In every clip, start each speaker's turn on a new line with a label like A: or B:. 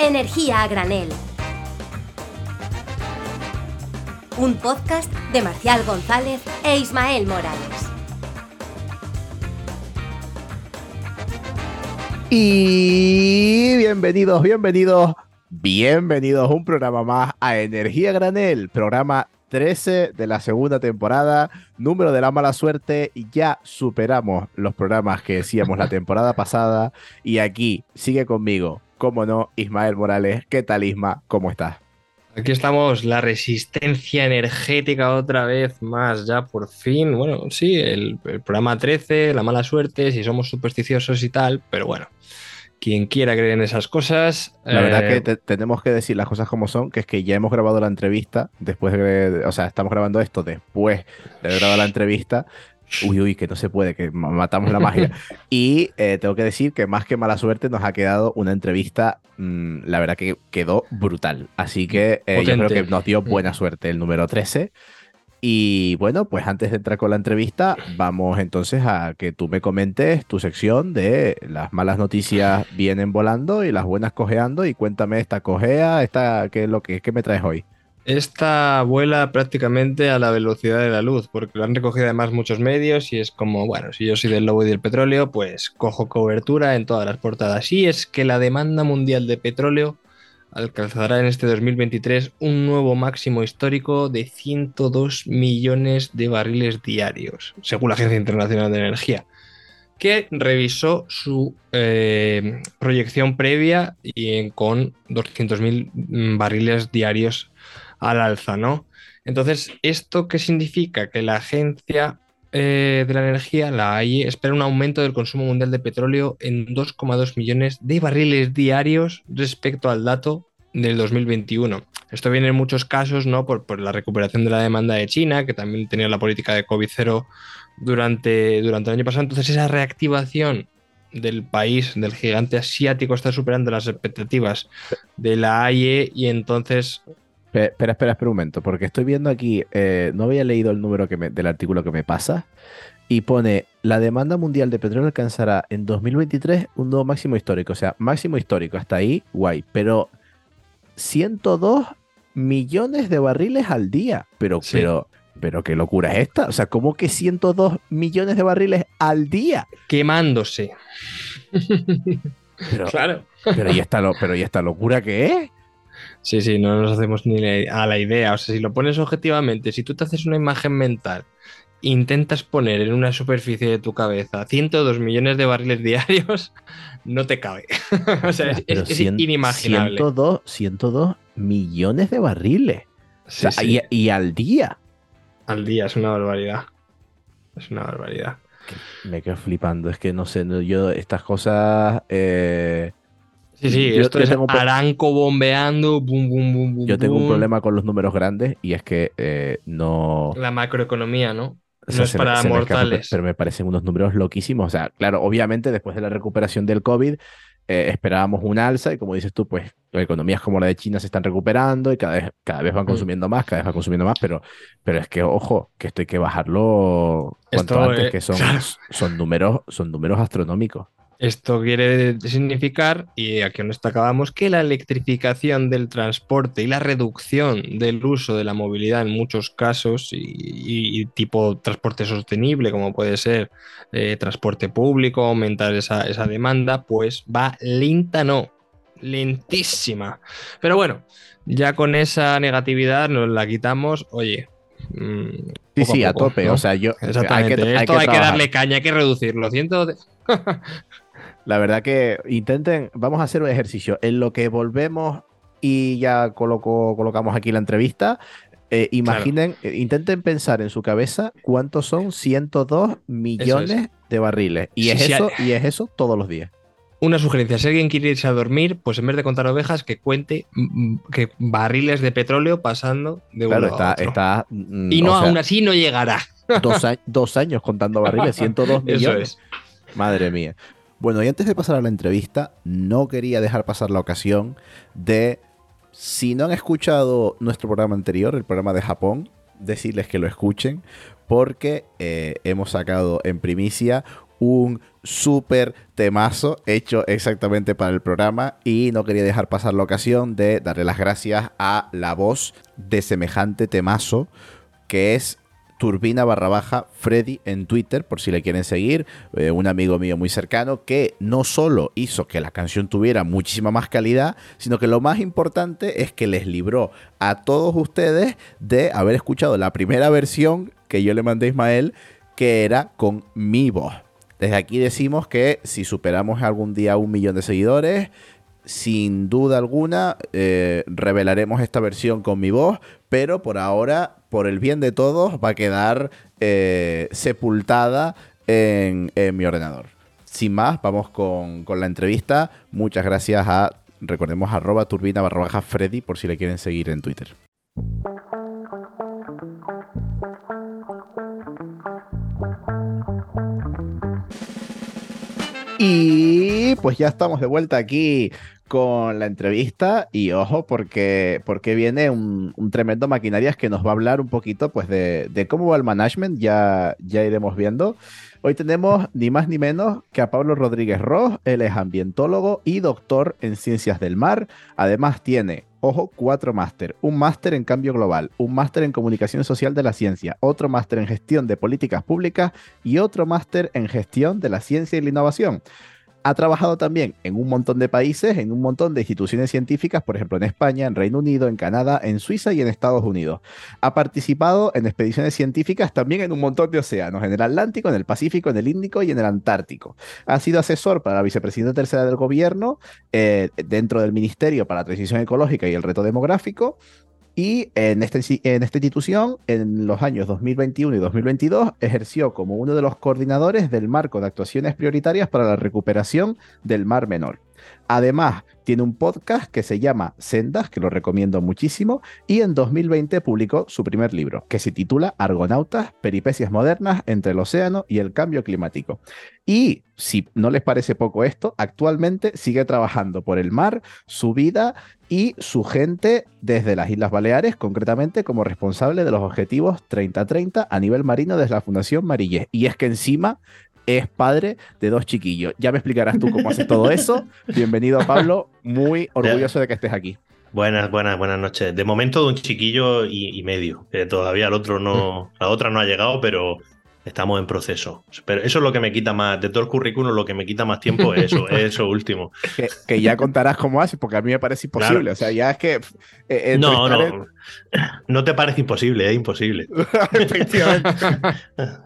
A: Energía a granel. Un podcast de Marcial González e Ismael Morales.
B: Y bienvenidos, bienvenidos, bienvenidos a un programa más a Energía Granel, programa 13 de la segunda temporada, número de la mala suerte, ya superamos los programas que decíamos la temporada pasada y aquí sigue conmigo, como no, Ismael Morales. ¿Qué tal Isma? ¿Cómo estás?
C: Aquí estamos, la resistencia energética otra vez más, ya por fin. Bueno, sí, el, el, programa 13, la mala suerte, si somos supersticiosos y tal, pero bueno, quien quiera creer en esas cosas.
B: La eh... verdad que te, tenemos que decir las cosas como son, que es que ya hemos grabado la entrevista, después de, o sea, estamos grabando esto después de haber grabado la entrevista. Uy, uy, que no se puede, que matamos la magia. y eh, tengo que decir que más que mala suerte nos ha quedado una entrevista, mmm, la verdad que quedó brutal. Así que eh, yo creo que nos dio buena suerte el número 13. Y bueno, pues antes de entrar con la entrevista, vamos entonces a que tú me comentes tu sección de las malas noticias vienen volando y las buenas cojeando. Y cuéntame esta cojea, esta, ¿qué es lo que, qué me traes hoy?
C: Esta vuela prácticamente a la velocidad de la luz, porque lo han recogido además muchos medios y es como, bueno, si yo soy del lobo y del petróleo, pues cojo cobertura en todas las portadas. Y es que la demanda mundial de petróleo alcanzará en este 2023 un nuevo máximo histórico de 102 millones de barriles diarios, según la Agencia Internacional de Energía, que revisó su eh, proyección previa y con 200.000 barriles diarios al alza, ¿no? Entonces, ¿esto qué significa? Que la agencia eh, de la energía, la AIE, espera un aumento del consumo mundial de petróleo en 2,2 millones de barriles diarios respecto al dato del 2021. Esto viene en muchos casos ¿no? por, por la recuperación de la demanda de China, que también tenía la política de COVID-0 durante, durante el año pasado. Entonces, esa reactivación del país, del gigante asiático, está superando las expectativas de la AIE y entonces
B: Espera, espera, espera un momento, porque estoy viendo aquí, eh, no había leído el número que me, del artículo que me pasa, y pone, la demanda mundial de petróleo alcanzará en 2023 un nuevo máximo histórico, o sea, máximo histórico, hasta ahí, guay, pero 102 millones de barriles al día, pero, sí. pero, pero qué locura es esta, o sea, ¿cómo que 102 millones de barriles al día?
C: Quemándose.
B: Pero, claro. Pero ¿y esta, lo, pero ¿y esta locura qué es?
C: Sí, sí, no nos hacemos ni a la idea. O sea, si lo pones objetivamente, si tú te haces una imagen mental, intentas poner en una superficie de tu cabeza 102 millones de barriles diarios, no te cabe. o sea, es, es, 100, inimaginable.
B: 102, 102 millones de barriles. Sí, o sea, sí. Y, y, al día.
C: Al día, es una barbaridad. Es una barbaridad.
B: Me quedo flipando. Es que no sé, yo estas cosas. Eh,
C: Sí, sí, yo, esto yo es Aranco bombeando, boom, boom, boom, boom.
B: Yo tengo
C: boom.
B: un problema con los números grandes y es que eh, no.
C: La macroeconomía, ¿no? O sea, no es para me, mortales.
B: Me pero me parecen unos números loquísimos. O sea, claro, obviamente después de la recuperación del COVID eh, esperábamos un alza y como dices tú, pues economías como la de China se están recuperando y cada vez, cada vez van consumiendo mm. más, cada vez van consumiendo más, pero, pero es que, ojo, que esto hay que bajarlo cuanto esto, antes, eh, que son, claro. son, números, son números astronómicos.
C: Esto quiere significar, y aquí no acabamos, que la electrificación del transporte y la reducción del uso de la movilidad en muchos casos, y, tipo transporte sostenible, como puede ser eh, transporte público, aumentar esa, esa, demanda, pues va lenta, no, lentísima. Pero bueno, ya con esa negatividad nos la quitamos, oye.
B: Mmm, sí, sí, a, poco, a tope. ¿no? O sea, yo.
C: Exactamente. Hay que, Esto hay que, hay que darle caña, hay que reducirlo. Ciento de...
B: La verdad que intenten, vamos a hacer un ejercicio. En lo que volvemos y ya coloco, colocamos aquí la entrevista, eh, imaginen, claro. eh, intenten pensar en su cabeza cuántos son 102 millones es. de barriles. Y, sí, es sí, eso, hay... y es eso todos los días.
C: Una sugerencia, si alguien quiere irse a dormir, pues en vez de contar ovejas, que cuente que barriles de petróleo pasando de uno
B: claro, está,
C: a otro.
B: Está,
C: mm, y no, sea, aún así no llegará.
B: Dos, a, dos años contando barriles, 102 millones.
C: Eso es.
B: Madre mía. Bueno, y antes de pasar a la entrevista, no quería dejar pasar la ocasión de, si no han escuchado nuestro programa anterior, el programa de Japón, decirles que lo escuchen, porque eh, hemos sacado en primicia un súper temazo hecho exactamente para el programa y no quería dejar pasar la ocasión de darle las gracias a la voz de semejante temazo que es Turbina barra baja Freddy en Twitter, por si le quieren seguir, eh, un amigo mío muy cercano que no solo hizo que la canción tuviera muchísima más calidad, sino que lo más importante es que les libró a todos ustedes de haber escuchado la primera versión que yo le mandé a Ismael, que era con mi voz. Desde aquí decimos que si superamos algún día un millón de seguidores, sin duda alguna eh, revelaremos esta versión con mi voz, pero por ahora, por el bien de todos, va a quedar eh, sepultada en, mi ordenador. Sin más, vamos con, la entrevista. Muchas gracias a, recordemos, arroba turbina barra baja Freddy por si le quieren seguir en Twitter. Y pues ya estamos de vuelta aquí con la entrevista y ojo porque, porque viene un, tremendo maquinarias que nos va a hablar un poquito pues de, cómo va el management, ya, ya iremos viendo. Hoy tenemos ni más ni menos que a Pablo Rodríguez Ross, él es ambientólogo y doctor en ciencias del mar, además tiene Ojo, cuatro máster. Un máster en cambio global, un máster en comunicación social de la ciencia, otro máster en gestión de políticas públicas y otro máster en gestión de la ciencia y la innovación. Ha trabajado también en un montón de países, en un montón de instituciones científicas, por ejemplo en España, en Reino Unido, en Canadá, en Suiza y en Estados Unidos. Ha participado en expediciones científicas también en un montón de océanos, en el Atlántico, en el Pacífico, en el Índico y en el Antártico. Ha sido asesor para la vicepresidenta tercera del gobierno eh, dentro del Ministerio para la Transición Ecológica y el Reto Demográfico y en, este, en esta institución, en los años 2021 y 2022, ejerció como uno de los coordinadores del marco de actuaciones prioritarias para la recuperación del Mar Menor. Además, tiene un podcast que se llama Sendas, que lo recomiendo muchísimo, y en 2020 publicó su primer libro, que se titula Argonautas, Peripecias Modernas entre el Océano y el Cambio Climático. Y si no les parece poco esto, actualmente sigue trabajando por el mar, su vida y su gente desde las Islas Baleares, concretamente como responsable de los objetivos 3030 a nivel marino desde la Fundación Marillés. Y es que encima es padre de dos chiquillos. Ya me explicarás tú cómo haces todo eso. Bienvenido, Pablo. Muy orgulloso de que estés aquí.
D: Buenas, buenas, buenas noches. De momento de un chiquillo y, medio. todavía el otro no, la otra no ha llegado, pero estamos en proceso. Pero eso es lo que me quita más, de todo el currículum, lo que me quita más tiempo es eso, es eso último.
B: Que, ya contarás cómo haces, porque a mí me parece imposible. O sea, ya es que.
D: Eh, no, no. No te parece imposible, es imposible. Efectivamente.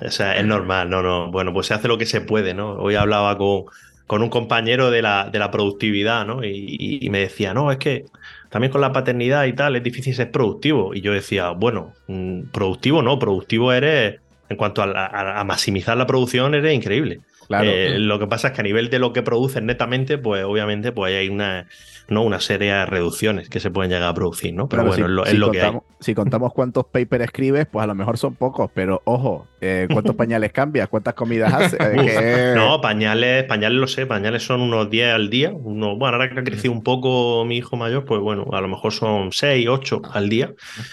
D: o sea, es normal, no, no. Bueno, pues se hace lo que se puede, ¿no? Hoy hablaba con, con un compañero de la, de la productividad, ¿no? Y, me decía, no, es que también con la paternidad y tal es difícil ser productivo. Y yo decía, bueno, mm, productivo no, productivo eres en cuanto a, maximizar la producción, eres increíble. Eh, lo que pasa es que a nivel de lo que producen netamente, pues obviamente pues hay una, ¿no? una serie de reducciones que se pueden llegar a producir, ¿no? Pero bueno, es lo, que hay.
B: Si contamos cuántos papers escribes, pues a lo mejor son pocos, pero ojo, eh, ¿cuántos pañales cambias? ¿Cuántas comidas haces?
D: Eh, no, pañales, pañales lo sé, pañales son unos 10 al día. Uno, bueno, ahora que ha crecido un poco mi hijo mayor, pues bueno, a lo mejor son 6, 8 al día.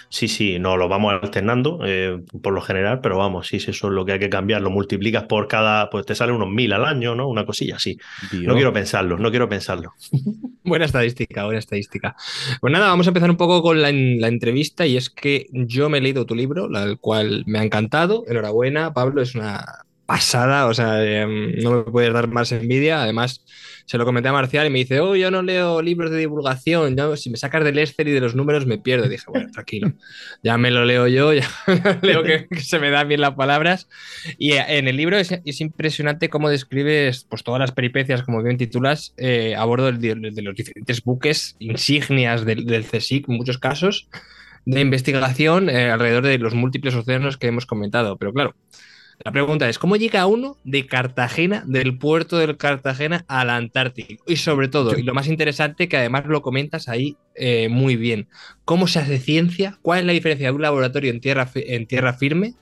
D: Sí, sí, no, lo vamos alternando eh, por lo general, pero vamos, sí, sí, eso es lo que hay que cambiar. Lo multiplicas por cada, pues te sale unos mil al año, ¿no? Una cosilla así. No quiero pensarlo, no quiero pensarlo.
C: Buena estadística, buena estadística. Pues nada, vamos a empezar un poco con la, entrevista y es que yo me he leído tu libro, el cual me ha encantado. Enhorabuena, Pablo, es una pasada, o sea, em, no me puedes dar más envidia. Además, se lo comenté a Marcial y me dice, oh, yo no leo libros de divulgación, si me sacas del Excel y de los números me pierdo. dije, bueno, tranquilo, ya me lo leo yo, ya leo que, se me dan bien las palabras. Y eh, en el libro es, impresionante cómo describes pues, todas las peripecias, como bien titulas, eh, a bordo de, los diferentes buques, insignias del, del CSIC en muchos casos, de investigación eh, alrededor de los múltiples océanos que hemos comentado. Pero claro, la pregunta es, ¿cómo llega uno de Cartagena, del puerto de Cartagena al Antártico? Y sobre todo, y lo más interesante, que además lo comentas ahí eh, muy bien, ¿cómo se hace ciencia? ¿Cuál es la diferencia de un laboratorio en tierra, en tierra firme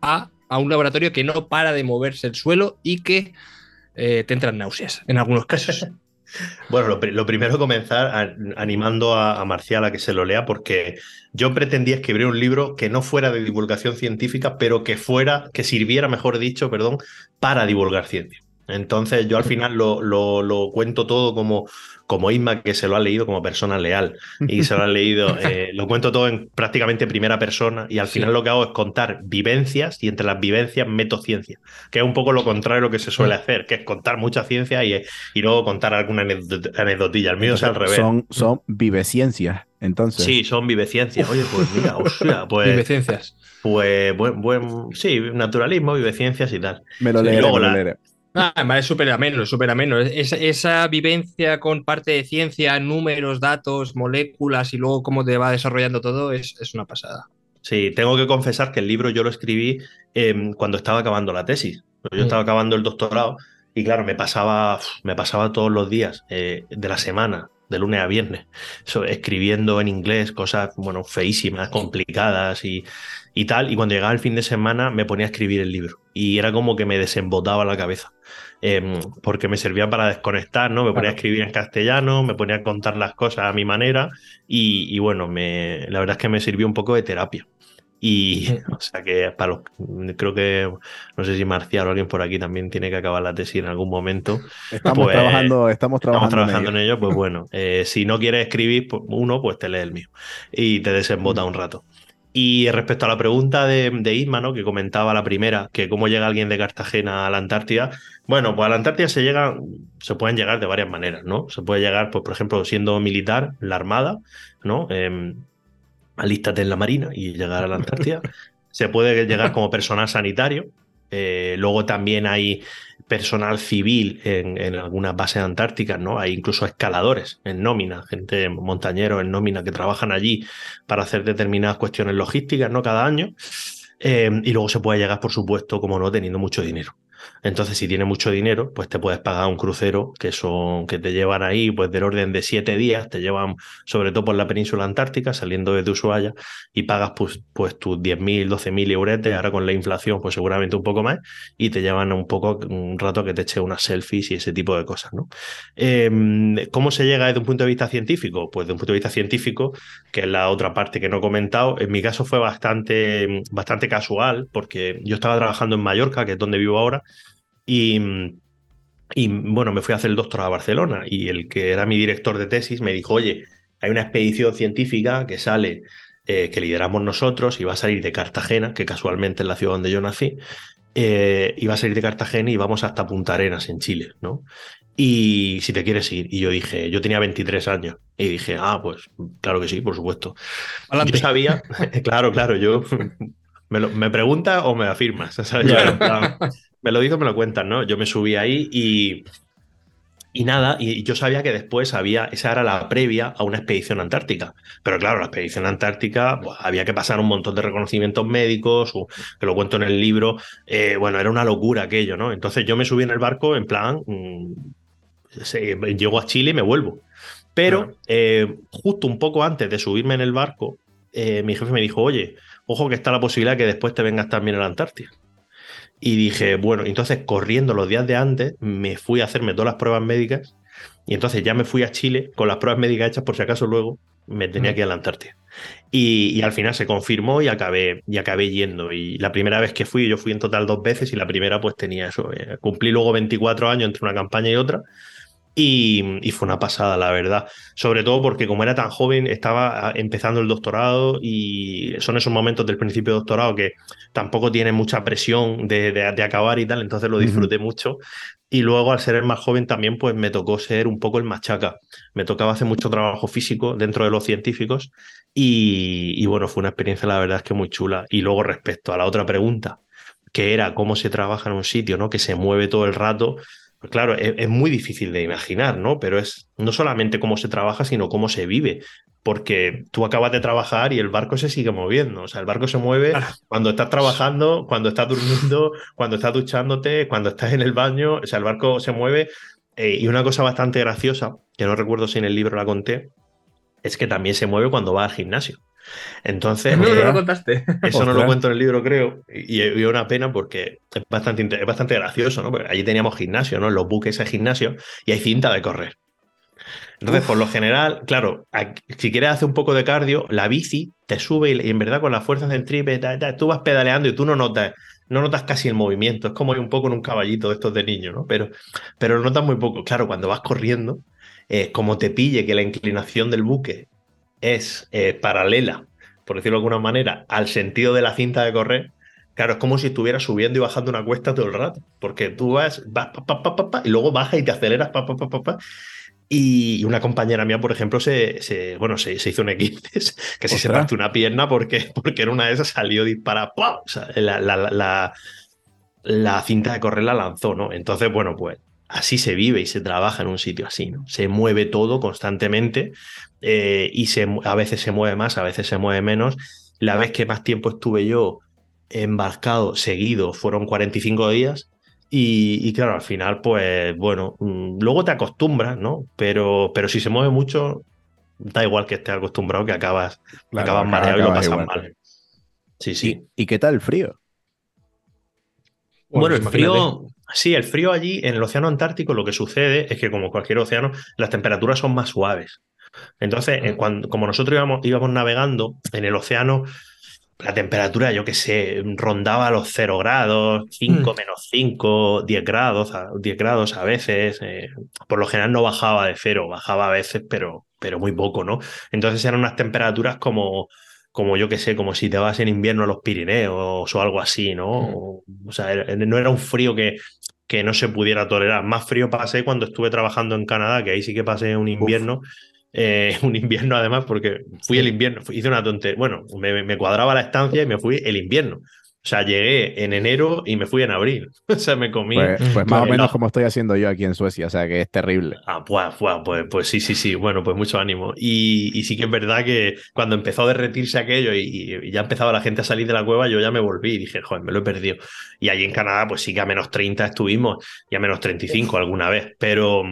C: a, un laboratorio que no para de moverse el suelo y que eh, te entran náuseas en algunos casos?
D: Bueno, lo, primero comenzar animando a, Marcial a que se lo lea porque yo pretendía escribir un libro que no fuera de divulgación científica, pero que fuera, que sirviera, mejor dicho, perdón, para divulgar ciencia. Entonces yo al final lo, lo, cuento todo como, como Isma, que se lo ha leído como persona leal y se lo ha leído, eh, lo cuento todo en prácticamente primera persona y al final lo que hago es contar vivencias y entre las vivencias meto ciencia, que es un poco lo contrario a lo que se suele hacer, que es contar mucha ciencia y, y luego contar alguna anecdotilla. El mío es al revés.
B: Son, son viveciencias, entonces.
D: Sí, son viveciencias. Oye, pues mira, sea, pues...
C: Viveciencias.
D: Pues buen, buen, sí, naturalismo, viveciencias y tal.
B: Me lo leeré, me lo leeré.
C: Ah, es súper ameno, súper ameno. esa vivencia con parte de ciencia, números, datos, moléculas y luego cómo te va desarrollando todo es, una pasada.
D: Sí, tengo que confesar que el libro yo lo escribí em, cuando estaba acabando la tesis. Yo mm. estaba acabando el doctorado y claro, me pasaba, me pasaba todos los días eh, de la semana, de lunes a viernes, escribiendo en inglés cosas, bueno, feísimas, complicadas y, y tal. Y cuando llegaba el fin de semana me ponía a escribir el libro y era como que me desembotaba la cabeza. Em, porque me servía para desconectar, ¿no? Me ponía a escribir en castellano, me ponía a contar las cosas a mi manera y, bueno, me, la verdad es que me sirvió un poco de terapia. Y, o sea que para los, creo que, no sé si Marcial o alguien por aquí también tiene que acabar la tesis en algún momento.
B: Estamos pues, trabajando, estamos trabajando,
D: en, ello. Pues bueno, eh, si no quieres escribir pues, uno, pues te lee el mío y te desembota un rato. Y respecto a la pregunta de, de Isma, ¿no? que comentaba la primera, que cómo llega alguien de Cartagena a la Antártida, bueno, pues a la Antártida se llega, se pueden llegar de varias maneras, ¿no? Se puede llegar, pues, por ejemplo, siendo militar, la Armada, ¿no? Eh, alístate en la Marina y llegar a la Antártida. se puede llegar como personal sanitario. Eh, luego también hay personal civil en, algunas bases antárticas, ¿no? Hay incluso escaladores en nómina, gente montañeros en nómina que trabajan allí para hacer determinadas cuestiones logísticas, ¿no? Cada año. Eh, y luego se puede llegar, por supuesto, como no, teniendo mucho dinero. Entonces, si tienes mucho dinero, pues te puedes pagar un crucero que son que te llevan ahí, pues del orden de siete días, te llevan sobre todo por la península antártica, saliendo desde Ushuaia, y pagas pues, pues tus 10.000, 12.000 euros, ahora con la inflación, pues seguramente un poco más, y te llevan un poco un rato que te eche unas selfies y ese tipo de cosas. Em, ¿Cómo se llega desde un punto de vista científico? Pues desde un punto de vista científico, que es la otra parte que no he comentado, en mi caso fue bastante, bastante casual, porque yo estaba trabajando en Mallorca, que es donde vivo ahora, y, y bueno, me fui a hacer el doctorado a Barcelona y el que era mi director de tesis me dijo, oye, hay una expedición científica que sale, eh, que lideramos nosotros y va a salir de Cartagena, que casualmente es la ciudad donde yo nací, eh, y va a salir de Cartagena y vamos hasta Punta Arenas en Chile, ¿no? Y si te quieres ir, y yo dije, yo tenía 23 años, y dije, ah, pues claro que sí, por supuesto. Yo sabía, claro, claro, yo me, lo, me pregunta o me afirmas, me lo dijo, me lo cuentan, ¿no? Yo me subí ahí y, y nada, y yo sabía que después había, esa era la previa a una expedición antártica. Pero claro, la expedición antártica pues, había que pasar un montón de reconocimientos médicos, que lo cuento en el libro. Eh, bueno, era una locura aquello, ¿no? Entonces yo me subí en el barco en plan, mm, llego a Chile y me vuelvo. Pero eh, justo un poco antes de subirme en el barco, eh, mi jefe me dijo, oye, ojo que está la posibilidad que después te vengas también a la Antártida. Y dije, bueno, entonces corriendo los días de antes, me fui a hacerme todas las pruebas médicas y entonces ya me fui a Chile con las pruebas médicas hechas por si acaso luego me tenía que ir a la Antártida. Y, al final se confirmó y acabé, y acabé yendo. Y la primera vez que fui, yo fui en total dos veces y la primera pues tenía eso. Eh, cumplí luego 24 años entre una campaña y otra y, fue una pasada, la verdad. Sobre todo porque como era tan joven, estaba ah, empezando el doctorado y son esos momentos del principio de doctorado que tampoco tiene mucha presión de, acabar y tal, entonces lo disfruté mucho. Y luego, al ser el más joven, también pues me tocó ser un poco el machaca. Me tocaba hacer mucho trabajo físico dentro de los científicos y, y bueno, fue una experiencia, la verdad es que muy chula. Y luego, respecto a la otra pregunta, que era cómo se trabaja en un sitio, ¿no? Que se mueve todo el rato. Pues claro, es, muy difícil de imaginar, ¿no? Pero es no solamente cómo se trabaja, sino cómo se vive. Porque tú acabas de trabajar y el barco se sigue moviendo. O sea, el barco se mueve cuando estás trabajando, cuando estás durmiendo, cuando estás duchándote, cuando estás en el baño. O sea, el barco se mueve. Eh, y una cosa bastante graciosa, que no recuerdo si en el libro la conté, es que también se mueve cuando va al gimnasio. Entonces,
C: no, lo contaste.
D: Eso no lo cuento en el libro, creo, y, es una pena porque es bastante, es bastante gracioso, ¿no? Porque allí teníamos gimnasio, ¿no? los buques de gimnasio y hay cinta de correr. Entonces, por lo general, claro, si quieres hacer un poco de cardio, la bici te sube y, en verdad con las fuerzas del tripe, tú vas pedaleando y tú no notas, no notas casi el movimiento. Es como ir un poco en un caballito de estos de niño, ¿no? Pero, pero lo notas muy poco. Claro, cuando vas corriendo, eh, como te pille que la inclinación del buque es eh, paralela, por decirlo de alguna manera, al sentido de la cinta de correr, Claro, es como si estuvieras subiendo y bajando una cuesta todo el rato, porque tú vas, vas pa, pa, pa, y luego bajas y te aceleras, pa, pa, pa, pa, y una compañera mía, por ejemplo, se, se bueno, se, se, hizo un equipo que se partió una pierna porque, porque en una de esas salió disparada. O sea, la, la, la, la, cinta de correr la lanzó, ¿no? Entonces, bueno, pues así se vive y se trabaja en un sitio así, ¿no? Se mueve todo constantemente eh, y se, a veces se mueve más, a veces se mueve menos. La vez que más tiempo estuve yo embarcado seguido fueron 45 días. Y, claro, al final, pues bueno, mm, luego te acostumbras, ¿no? Pero, pero si se mueve mucho, da igual que estés acostumbrado que acabas, acabas mareado y lo pasas mal. Sí, sí.
B: ¿Y, qué tal el frío?
D: Bueno, el frío, sí, el frío allí en el océano Antártico lo que sucede es que como cualquier océano, las temperaturas son más suaves. Entonces, cuando, como nosotros íbamos, íbamos navegando en el océano, la temperatura, yo qué sé, rondaba los 0 grados, 5 mm. menos 5, 10 grados, 10 grados a veces. Eh, por lo general no bajaba de cero, bajaba a veces, pero, pero muy poco, ¿no? Entonces eran unas temperaturas como, como yo qué sé, como si te vas en invierno a los Pirineos o algo así, ¿no? Mm. O, sea, no era un frío que, que no se pudiera tolerar. Más frío pasé cuando estuve trabajando en Canadá, que ahí sí que pasé un invierno. Eh, un invierno además, porque fui el invierno, hice una tontería. Bueno, me, cuadraba la estancia y me fui el invierno. O sea, llegué en enero y me fui en abril. O sea, me comí.
B: Pues, pues más o menos como estoy haciendo yo aquí en Suecia, o sea, que es terrible.
D: Ah, pues, pues, pues, sí, sí, sí. Bueno, pues mucho ánimo. Y, y, sí que es verdad que cuando empezó a derretirse aquello y, ya empezaba la gente a salir de la cueva, yo ya me volví y dije, joder, me lo he perdido. Y allí en Canadá, pues sí que a menos 30 estuvimos y a menos 35 alguna vez. Pero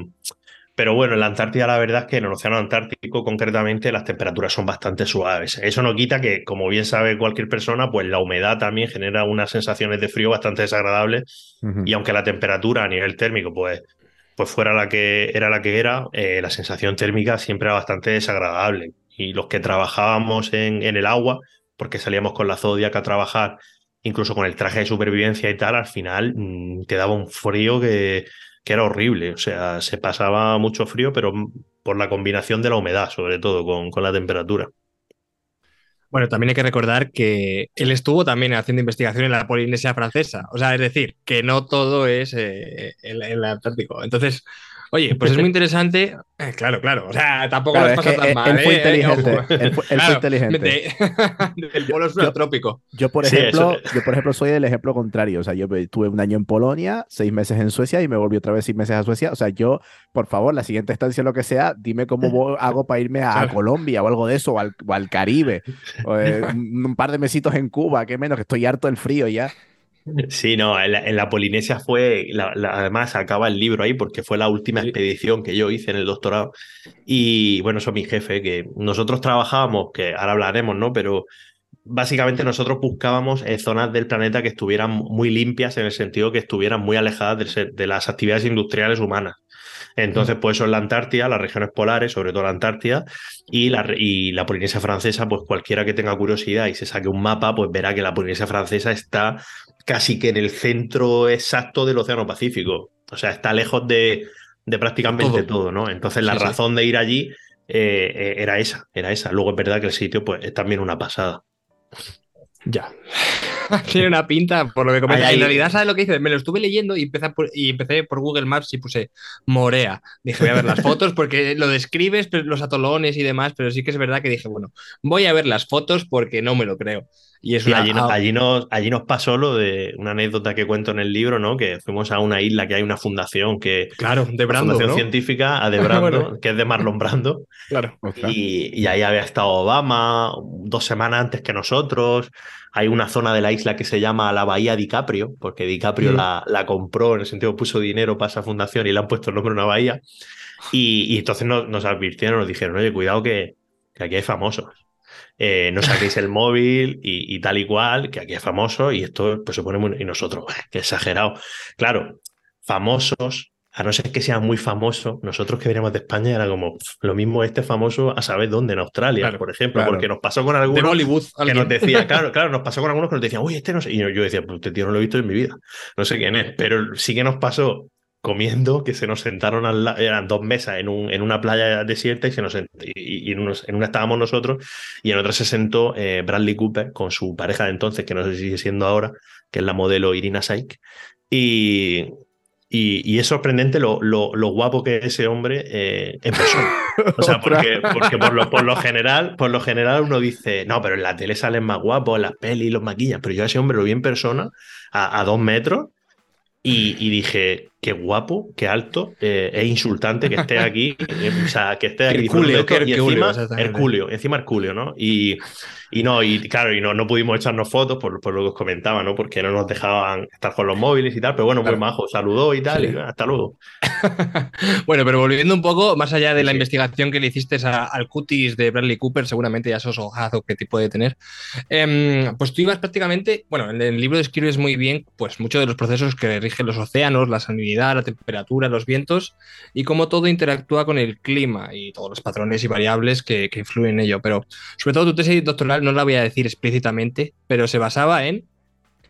D: pero bueno, en la Antártida la verdad es que en el Océano Antártico concretamente las temperaturas son bastante suaves. Eso no quita que, como bien sabe cualquier persona, pues la humedad también genera unas sensaciones de frío bastante desagradables. Y aunque la temperatura a nivel térmico, pues, pues fuera la que era la que era, eh, la sensación térmica siempre era bastante desagradable. Y los que trabajábamos en, en el agua, porque salíamos con la Zodiac a trabajar, incluso con el traje de supervivencia y tal, al final mm, te daba un frío que que era horrible. O sea, se pasaba mucho frío, pero por la combinación de la humedad, sobre todo, con, con la temperatura.
C: Bueno, también hay que recordar que él estuvo también haciendo investigación en la Polinesia francesa. O sea, es decir, que no todo es eh, el, Atlántico. Entonces, Oye, pues es muy interesante. Eh, claro, claro. O sea, tampoco lo has pasado tan mal.
B: Él fue inteligente. Él fue, inteligente.
C: del polo trópico.
B: Yo, por ejemplo, yo, por ejemplo, soy el ejemplo contrario. O sea, yo tuve un año en Polonia, seis meses en Suecia y me volví otra vez seis meses a Suecia. O sea, yo, por favor, la siguiente estancia, lo que sea, dime cómo hago para irme a, Colombia o algo de eso, o al, al Caribe. Eh, un par de mesitos en Cuba, que menos, que estoy harto del frío ya.
D: Sí, no, en la, Polinesia fue, además acaba el libro ahí porque fue la última expedición que yo hice en el doctorado. Y bueno, eso es mi jefe, que nosotros trabajábamos, que ahora hablaremos, ¿no? Pero básicamente nosotros buscábamos eh, zonas del planeta que estuvieran muy limpias en el sentido que estuvieran muy alejadas de, las actividades industriales humanas. Entonces, pues eso es la Antártida, las regiones polares, sobre todo la Antártida, y la, y la Polinesia francesa, pues cualquiera que tenga curiosidad y se saque un mapa, pues verá que la Polinesia francesa está casi que en el centro exacto del Océano Pacífico. O sea, está lejos de, de prácticamente todo. ¿no? Entonces, la razón de ir allí eh, eh, era esa, era esa. Luego es verdad que el sitio pues, es también una pasada.
C: Ya. Tiene una pinta, por lo que comentas. En realidad, ¿sabes lo que hice? Me lo estuve leyendo y empecé, por, y empecé por Google Maps y puse Morea. Dije, voy a ver las fotos porque lo describes, los atolones y demás, pero sí que es verdad que dije, bueno, voy a ver las fotos porque no me lo creo. Y,
D: allí, allí, nos, allí nos pasó lo de una anécdota que cuento en el libro, ¿no? Que fuimos a una isla que hay una fundación que.
C: Claro, de Brando.
D: fundación científica, a de Brando, que es de Marlon Brando.
C: Claro.
D: Y, y, ahí había estado Obama dos semanas antes que nosotros. Hay una zona de la isla que se llama la Bahía DiCaprio, porque DiCaprio mm. la, la, compró, en el sentido puso dinero para esa fundación y le han puesto el nombre de una bahía. Y, y entonces nos, nos, advirtieron, nos dijeron, oye, cuidado que, que aquí hay famosos. Eh, no saquéis el móvil y, tal y cual, que aquí es famoso y esto pues se pone muy... Y nosotros, qué exagerado. Claro, famosos a no ser que sea muy famoso, nosotros que veníamos de España era como lo mismo este famoso a saber dónde, en Australia, por ejemplo, porque nos pasó con algunos
C: de Bollywood,
D: que nos decía, claro, claro, nos pasó con algunos que nos decían, uy, este no sé, y yo, decía, pues este tío no lo he visto en mi vida, no sé quién es, pero sí que nos pasó comiendo, que se nos sentaron al eran dos mesas en, un, en una playa desierta y, se nos, y, en, en, una estábamos nosotros y en otra se sentó eh, Bradley Cooper con su pareja de entonces, que no sé si sigue siendo ahora, que es la modelo Irina Saik. Y, y, es sorprendente lo, lo, lo, guapo que es ese hombre eh, en persona. O sea, porque, porque por, lo, por, lo, general, por lo general uno dice, no, pero en la tele salen más guapos, en las pelis los maquillan, pero yo a ese hombre lo vi en persona a, a dos metros y, y, dije, qué guapo, qué alto, eh, es insultante que esté aquí, eh, o sea, que esté aquí.
C: Herculeo,
D: y encima, Herculeo, encima Herculeo, ¿no? Y, y no, y claro, y no, no pudimos echarnos fotos por, por, lo que os comentaba, ¿no? Porque no nos dejaban estar con los móviles y tal, pero bueno, muy majo, saludó y tal, y hasta luego.
C: bueno, pero volviendo un poco, más allá de la investigación que le hiciste al cutis de Bradley Cooper, seguramente ya sos ojazo que te puede tener, em, pues tú ibas prácticamente, bueno, en el libro describes muy bien, pues muchos de los procesos que rigen los océanos, la la temperatura, los vientos, y cómo todo interactúa con el clima y todos los patrones y variables que, que influyen en ello, pero sobre todo tu tesis doctoral no la voy a decir explícitamente, pero se basaba en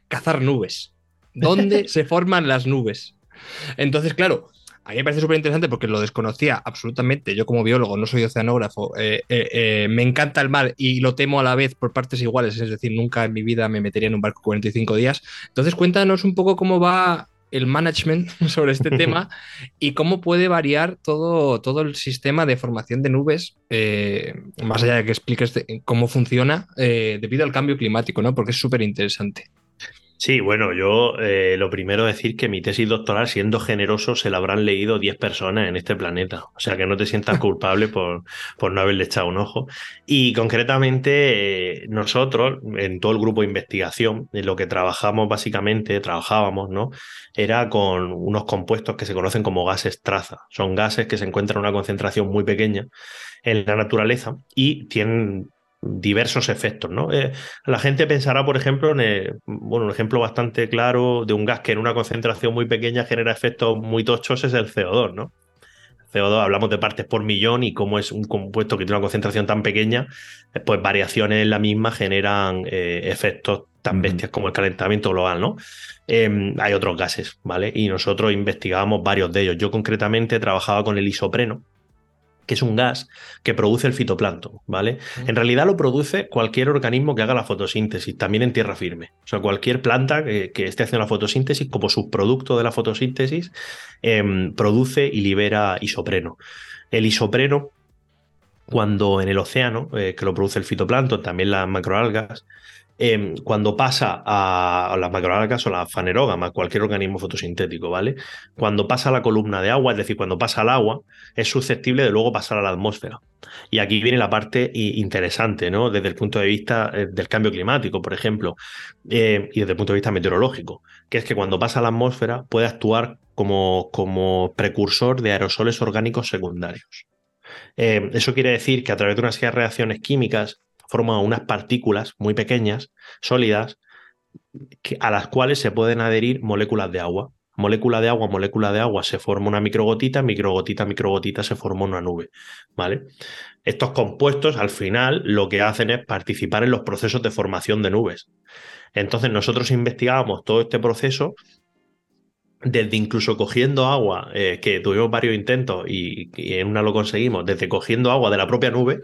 C: cazar nubes. ¿Dónde se forman las nubes? Entonces, claro, a mí me parece súper interesante porque lo desconocía absolutamente. Yo como biólogo no soy oceanógrafo, eh, eh, eh, me encanta el mar y lo temo a la vez por partes iguales, es decir, nunca en mi vida me metería en un barco 45 días. Entonces cuéntanos un poco cómo va el management sobre este tema y cómo puede variar todo, todo el sistema de formación de nubes, eh, más allá de que expliques cómo funciona, eh, debido al cambio climático, ¿no? Porque es súper interesante.
D: Sí, bueno, yo eh, lo primero decir que mi tesis doctoral, siendo generoso, se la habrán leído 10 personas en este planeta. O sea, que no te sientas culpable por, por no haberle echado un ojo. Y concretamente, eh, nosotros, en todo el grupo de investigación, en lo que trabajamos básicamente, trabajábamos, ¿no? Era con unos compuestos que se conocen como gases traza. Son gases que se encuentran a una concentración muy pequeña en la naturaleza y tienen diversos efectos, ¿no? Eh, la gente pensará, por ejemplo, en bueno, un ejemplo bastante claro de un gas que en una concentración muy pequeña genera efectos muy tochos es el CO2, ¿no? CO2 hablamos de partes por millón y como es un compuesto que tiene una concentración tan pequeña, pues variaciones en la misma generan eh, efectos tan bestias como el calentamiento global, ¿no? Em, hay otros gases, ¿vale? Y nosotros investigábamos varios de ellos. Yo concretamente trabajaba con el isopreno, que es un gas que produce el fitoplancton, ¿vale? En realidad lo produce cualquier organismo que haga la fotosíntesis, también en tierra firme. O sea, cualquier planta que, esté haciendo la fotosíntesis, como subproducto de la fotosíntesis, em, produce y libera isopreno. El isopreno, cuando en el océano, eh, que lo produce el fitoplancton, también las macroalgas, Em, cuando pasa a, las macroalgas o la fanerógama, cualquier organismo fotosintético, ¿vale? Cuando pasa a la columna de agua, es decir, cuando pasa al agua, es susceptible de luego pasar a la atmósfera. Y aquí viene la parte interesante, ¿no? Desde el punto de vista eh, del cambio climático, por ejemplo, eh, y desde el punto de vista meteorológico, que es que cuando pasa a la atmósfera puede actuar como, precursor de aerosoles orgánicos secundarios. Eh, eso quiere decir que a través de una serie de reacciones químicas forma unas partículas muy pequeñas, sólidas, a las cuales se pueden adherir moléculas de agua. Molécula de agua, molécula de agua, se forma una microgotita, microgotita, microgotita, se forma una nube. ¿Vale? Estos compuestos, al final, lo que hacen es participar en los procesos de formación de nubes. Entonces, nosotros investigábamos todo este proceso desde incluso cogiendo agua, eh, que tuvimos varios intentos y, en una lo conseguimos, desde cogiendo agua de la propia nube,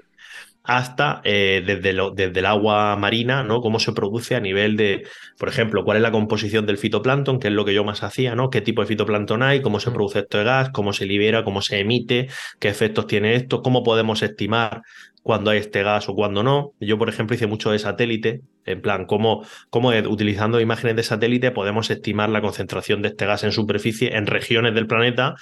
D: hasta eh, desde, lo, desde, el agua marina, ¿no? Cómo se produce a nivel de, por ejemplo, cuál es la composición del fitoplancton, que es lo que yo más hacía, ¿no? ¿Qué tipo de fitoplancton hay? ¿Cómo se produce esto de gas? ¿Cómo se libera? ¿Cómo se emite? ¿Qué efectos tiene esto? ¿Cómo podemos estimar cuándo hay este gas o cuándo no? Yo, por ejemplo, hice mucho de satélite, en plan, cómo, cómo utilizando imágenes de satélite podemos estimar la concentración de este gas en superficie en regiones del planeta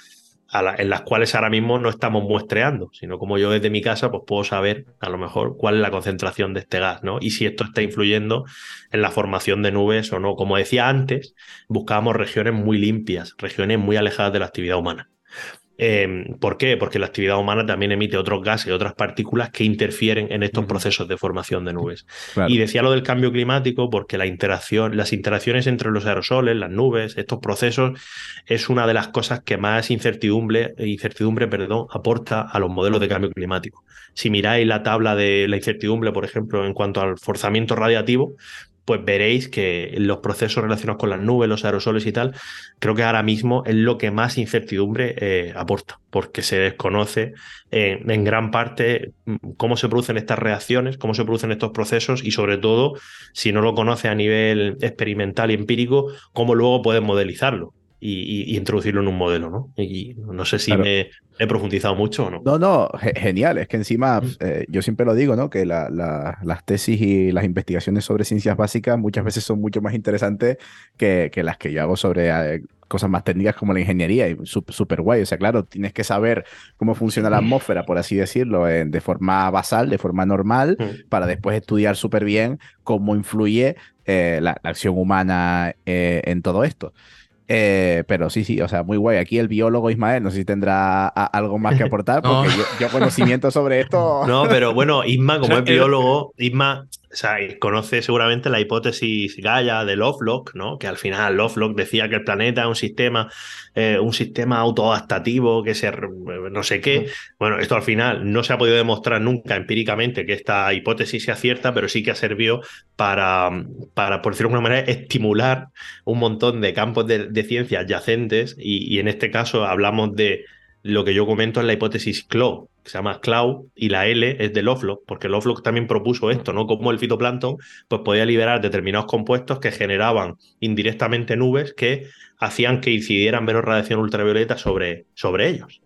D: en las cuales ahora mismo no estamos muestreando, sino como yo desde mi casa pues puedo saber a lo mejor cuál es la concentración de este gas, ¿no? Y si esto está influyendo en la formación de nubes o no. Como decía antes, buscábamos regiones muy limpias, regiones muy alejadas de la actividad humana. Em, ¿Por qué? Porque la actividad humana también emite otros gases y otras partículas que interfieren en estos procesos de formación de nubes. Y decía lo del cambio climático porque la interacción, las interacciones entre los aerosoles, las nubes, estos procesos, es una de las cosas que más incertidumbre, incertidumbre perdón, aporta a los modelos de cambio climático. Si miráis la tabla de la incertidumbre, por ejemplo, en cuanto al forzamiento radiativo, pues veréis que los procesos relacionados con las nubes, los aerosoles y tal, creo que ahora mismo es lo que más incertidumbre eh, aporta, porque se desconoce eh, en gran parte mm, cómo se producen estas reacciones, cómo se producen estos procesos y sobre todo, si no lo conoce a nivel experimental y empírico, cómo luego puedes modelizarlo y, introducirlo en un modelo, ¿no? Y no sé si me he profundizado mucho o no.
B: No, no, genial. Es que encima, mm. eh, yo siempre lo digo, ¿no? Que las tesis y las investigaciones sobre ciencias básicas muchas veces son mucho más interesantes que, que las que yo hago sobre eh, cosas más técnicas como la ingeniería y súper guay. O sea, claro, tienes que saber cómo funciona la atmósfera, por así decirlo, de forma basal, de forma normal, mm. para después estudiar súper bien cómo influye eh, la, acción humana en todo esto. Eh, pero sí, sí, o sea, muy guay. Aquí el biólogo Ismael, no sé si tendrá algo más que aportar, porque yo, conocimiento sobre esto.
D: No, pero bueno, Isma, como es biólogo, Isma o sea, conoce seguramente la hipótesis Gaia de Lovelock, ¿no? Que al final Lovelock decía que el planeta es un sistema, eh, un sistema autoadaptativo, que se no sé qué. Bueno, esto al final no se ha podido demostrar nunca empíricamente que esta hipótesis sea cierta, pero sí que ha servido para, para por decirlo de alguna manera, estimular un montón de campos de, de ciencia adyacentes. Y, y en este caso hablamos de lo que yo comento es la hipótesis CLO, que se llama Cloud, y la L es de Lovelock, porque Lovelock también propuso esto, ¿no? Como el fitoplancton pues podía liberar determinados compuestos que generaban indirectamente nubes que hacían que incidieran menos radiación ultravioleta sobre, sobre ellos.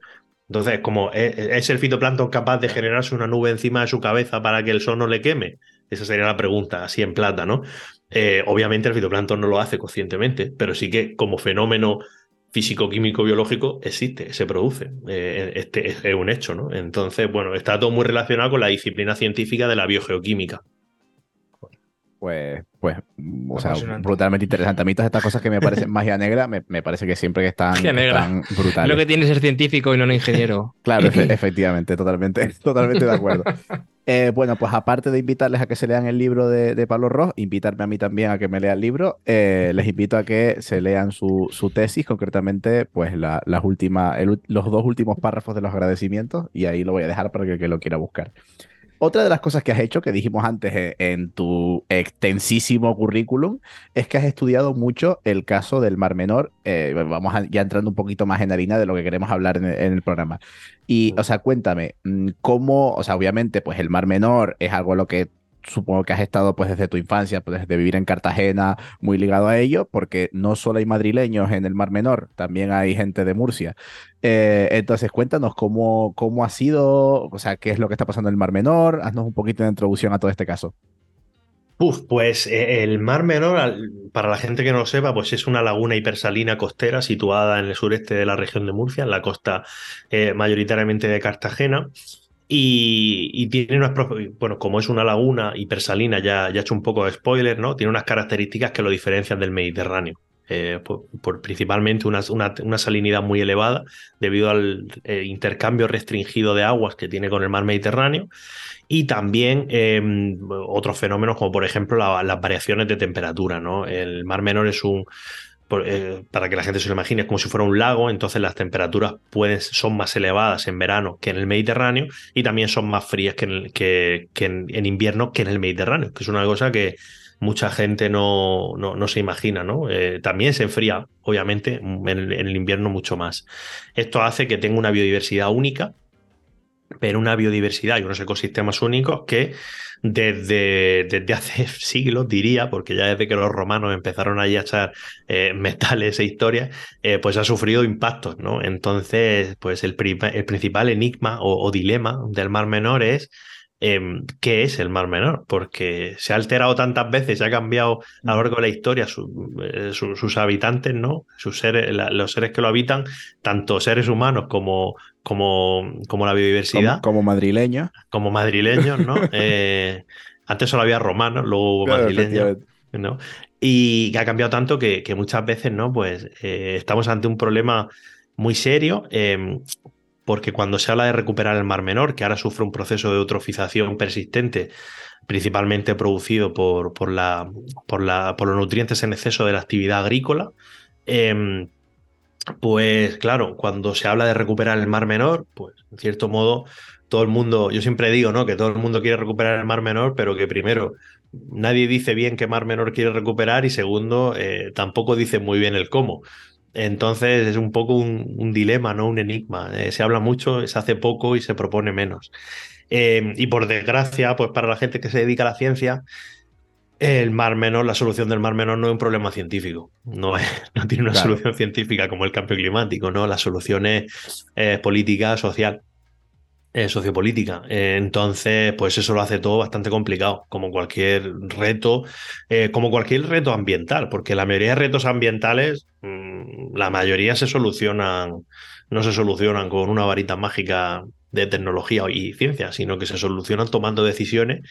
D: Entonces, como ¿es, el fitoplancton capaz de generarse una nube encima de su cabeza para que el sol no le queme? Esa sería la pregunta, así en plata, ¿no? Eh, obviamente el fitoplancton no lo hace conscientemente, pero sí que como fenómeno físico, químico, biológico existe, se produce. Eh, este es un hecho, ¿no? Entonces, bueno, está todo muy relacionado con la disciplina científica de la biogeoquímica.
B: Pues, pues, o sea, brutalmente interesante. A mí todas estas cosas que me parecen magia negra, me, parece que siempre que están, están brutales.
C: Lo que tiene ser científico y no un ingeniero.
B: claro, efectivamente, totalmente, totalmente de acuerdo. Eh, bueno, pues aparte de invitarles a que se lean el libro de, Pablo Ross, invitarme a mí también a que me lea el libro, eh, les invito a que se lean su, tesis, concretamente, pues las últimas, los dos últimos párrafos de los agradecimientos, y ahí lo voy a dejar para que lo quiera buscar. Otra de las cosas que has hecho, que dijimos antes eh, en tu extensísimo currículum, es que has estudiado mucho el caso del Mar Menor. Eh, vamos ya entrando un poquito más en harina de lo que queremos hablar en el, programa. Y, o sea, cuéntame, mm, ¿cómo, o sea, obviamente, pues el Mar Menor es algo a lo que supongo que has estado pues desde tu infancia, pues desde vivir en Cartagena, muy ligado a ello, porque no solo hay madrileños en el Mar Menor, también hay gente de Murcia. Eh, entonces, cuéntanos cómo, cómo ha sido, o sea, qué es lo que está pasando en el Mar Menor, haznos un poquito de introducción a todo este caso.
D: Uf, pues eh, el Mar Menor, para la gente que no lo sepa, pues es una laguna hipersalina costera situada en el sureste de la región de Murcia, en la costa eh, mayoritariamente de Cartagena. Y, tiene unas, bueno, como es una laguna hipersalina, ya, ya he hecho un poco de spoiler, ¿no? Tiene unas características que lo diferencian del Mediterráneo. Eh, por, principalmente una, una, salinidad muy elevada debido al eh, intercambio restringido de aguas que tiene con el mar Mediterráneo y también em, otros fenómenos como por ejemplo las variaciones de temperatura. ¿no? El mar menor es un, eh, para que la gente se lo imagine, es como si fuera un lago, entonces las temperaturas pueden, son más elevadas en verano que en el Mediterráneo y también son más frías que en, que, en, invierno que en el Mediterráneo, que es una cosa que mucha gente no, no, se imagina, ¿no? Eh, también se enfría, obviamente, en el invierno mucho más. Esto hace que tenga una biodiversidad única, pero una biodiversidad y unos ecosistemas únicos que desde, desde hace siglos, diría, porque ya desde que los romanos empezaron a echar eh, metales e historias, eh, pues ha sufrido impactos, ¿no? Entonces, pues el, el principal enigma o, dilema del Mar Menor es em, qué es el Mar Menor, porque se ha alterado tantas veces, se ha cambiado a lo largo de la historia eh, sus habitantes, ¿no? Sus seres, los seres que lo habitan, tanto seres humanos como, como, como la biodiversidad.
B: Como, madrileño
D: Como madrileños, ¿no? Eh, antes solo había romanos, luego madrileños. ¿no? Y ha cambiado tanto que, muchas veces, ¿no? Pues eh, estamos ante un problema muy serio. Em, porque cuando se habla de recuperar el Mar Menor, que ahora sufre un proceso de eutrofización persistente, principalmente producido por, por, la, por, la, por los nutrientes en exceso de la actividad agrícola, em, pues claro, cuando se habla de recuperar el Mar Menor, pues en cierto modo todo el mundo, yo siempre digo, ¿no? Que todo el mundo quiere recuperar el Mar Menor, pero que primero nadie dice bien qué Mar Menor quiere recuperar y segundo, eh, tampoco dice muy bien el cómo. Entonces es un poco un, dilema, ¿no? Un enigma. Eh, se habla mucho, se hace poco y se propone menos. Eh, y por desgracia, pues para la gente que se dedica a la ciencia, el mar menor, la solución del mar menor no es un problema científico, no, no tiene una solución científica como el cambio climático, ¿no? La solución es política, social. Eh, sociopolítica. Eh, entonces, pues eso lo hace todo bastante complicado, como cualquier reto, eh, como cualquier reto ambiental, porque la mayoría de retos ambientales, mm, la mayoría se solucionan, no se solucionan con una varita mágica de tecnología y ciencia, sino que se solucionan tomando decisiones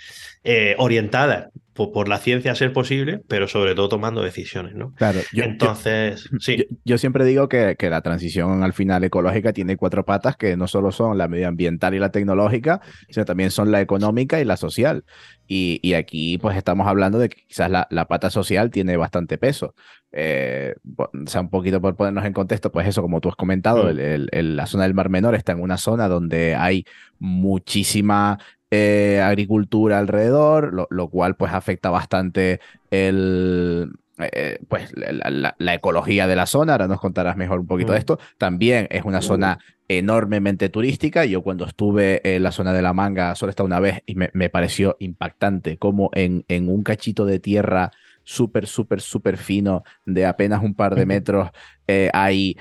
D: orientadas por, la ciencia a ser posible, pero sobre todo tomando decisiones, ¿no?
B: Claro.
D: Entonces, sí.
B: Yo, siempre digo que, que, la transición al final ecológica tiene cuatro patas que no solo son la medioambiental y la tecnológica, sino también son la económica y la social. Y, y aquí pues estamos hablando de que quizás la, la pata social tiene bastante peso. Eh, o sea, un poquito por ponernos en contexto, pues eso, como tú has comentado, mm. el, la zona del Mar Menor está en una zona donde hay muchísima eh, agricultura alrededor, lo, cual pues afecta bastante el, eh, pues, la, ecología de la zona. Ahora nos contarás mejor un poquito de mm. esto. También es una zona enormemente turística. Yo cuando estuve en la zona de la manga solo estaba una vez y me, pareció impactante como en, en un cachito de tierra súper, súper, súper fino de apenas un par de metros eh, hay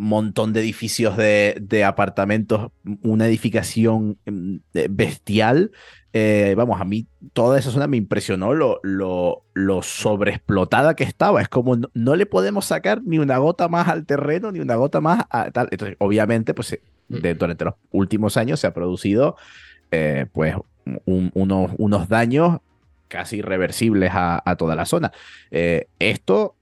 B: montón de edificios de, apartamentos, una edificación mm, bestial. Eh, vamos, a mí toda esa zona me impresionó lo, lo, lo sobreexplotada que estaba. Es como no, le podemos sacar ni una gota más al terreno, ni una gota más a tal. Entonces, obviamente, pues eh, mm. durante los últimos años se ha producido eh, pues unos, unos daños casi irreversibles a, toda la zona. esto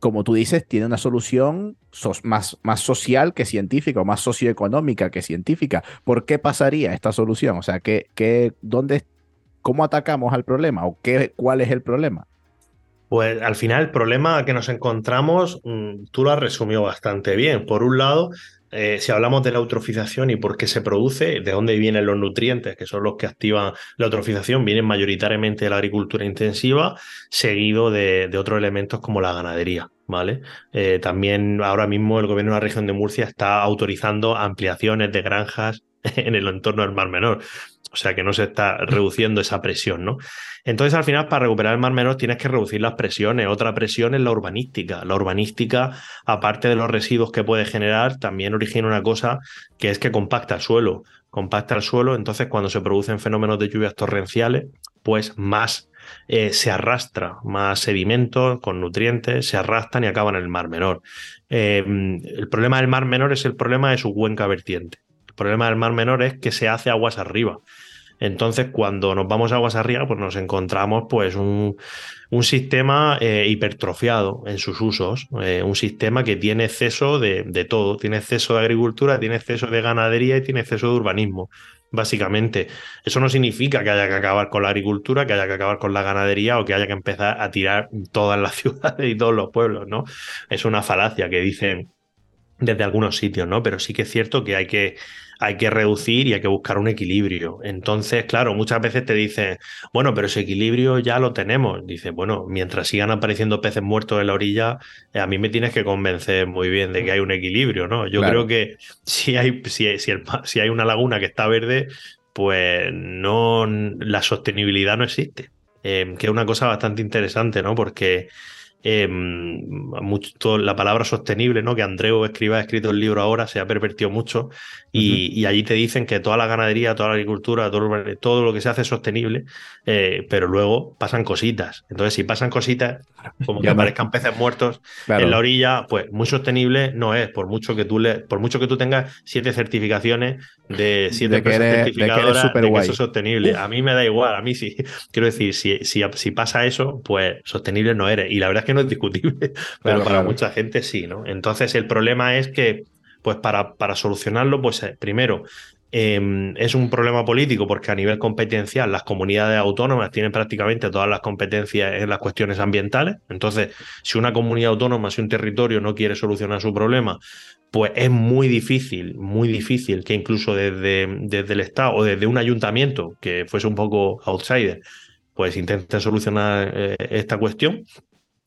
B: como tú dices, tiene una solución más, más social que científica o más socioeconómica que científica. ¿Por qué pasaría esta solución? O sea, ¿qué, dónde, ¿cómo atacamos al problema o qué, cuál es el problema?
D: Pues al final el problema que nos encontramos, mm, tú lo has resumido bastante bien. Por un lado, eh, si hablamos de la eutrofización y por qué se produce, de dónde vienen los nutrientes, que son los que activan la eutrofización, vienen mayoritariamente de la agricultura intensiva, seguido de, otros elementos como la ganadería. ¿Vale? Eh, también ahora mismo el gobierno de la región de Murcia está autorizando ampliaciones de granjas en el entorno del Mar Menor. O sea que no se está reduciendo esa presión, ¿no? Entonces, al final, para recuperar el mar menor tienes que reducir las presiones. Otra presión es la urbanística. La urbanística, aparte de los residuos que puede generar, también origina una cosa que es que compacta el suelo. Compacta el suelo, entonces cuando se producen fenómenos de lluvias torrenciales, pues más eh, se arrastra, más sedimentos con nutrientes se arrastran y acaban en el mar menor. Eh, el problema del mar menor es el problema de su cuenca vertiente. El problema del mar menor es que se hace aguas arriba. Entonces, cuando nos vamos aguas arriba, pues nos encontramos pues un, un sistema eh, hipertrofiado en sus usos, eh, un sistema que tiene exceso de, de, todo, tiene exceso de agricultura, tiene exceso de ganadería y tiene exceso de urbanismo. Básicamente, eso no significa que haya que acabar con la agricultura, que haya que acabar con la ganadería o que haya que empezar a tirar todas las ciudades y todos los pueblos, ¿no? Es una falacia que dicen desde algunos sitios, ¿no? Pero sí que es cierto que hay que hay que reducir y hay que buscar un equilibrio. Entonces, claro, muchas veces te dicen, bueno, pero ese equilibrio ya lo tenemos. Dice, bueno, mientras sigan apareciendo peces muertos en la orilla, eh, a mí me tienes que convencer muy bien de que hay un equilibrio, ¿no? Yo creo que si hay, si, si hay una laguna que está verde, pues no, la sostenibilidad no existe. Eh, que es una cosa bastante interesante, ¿no? Porque eh, mucho, la palabra sostenible, ¿no? Que Andreu escriba, ha escrito el libro ahora, se ha pervertido mucho. Y, allí te dicen que toda la ganadería, toda la agricultura, todo, lo que se hace es sostenible, eh, pero luego pasan cositas. Entonces, si pasan cositas, como que aparezcan peces muertos en la orilla, pues muy sostenible no es, por mucho que tú le, por mucho que tú tengas siete certificaciones de siete
B: De que
D: empresas
B: eres- de que
D: de que eso es sostenible. A mí me da igual, a mí sí. Quiero decir, si, si, si pasa eso, pues sostenible no eres. Y la verdad es que no es discutible, pero para
B: claro.
D: mucha gente sí, ¿no? Entonces el problema es que, pues para, para solucionarlo, pues eh, primero, eh, es un problema político porque a nivel competencial las comunidades autónomas tienen prácticamente todas las competencias en las cuestiones ambientales. Entonces, si una comunidad autónoma, si un territorio no quiere solucionar su problema, pues es muy difícil, muy difícil que incluso desde, desde el Estado o desde un ayuntamiento que fuese un poco outsider, pues intente solucionar eh, esta cuestión.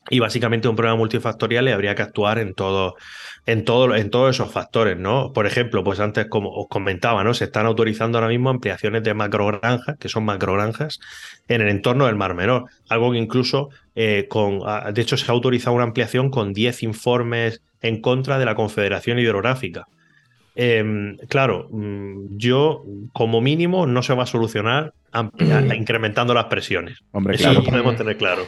D: Y básicamente un problema multifactorial y habría que actuar en todo, en todo, en todos esos factores, ¿no? Por ejemplo, pues antes, como os comentaba, ¿no? Se están autorizando ahora mismo ampliaciones de macrogranjas, que son macrogranjas, en el entorno del Mar Menor. Algo que incluso eh, con. ah, De hecho, se ha autorizado una ampliación con 10 informes en contra de la Confederación Hidrográfica. Em, claro, mm, yo como mínimo no se va a solucionar amplia- incrementando las presiones.
B: Hombre,
D: Eso
B: claro.
D: lo podemos tener claro.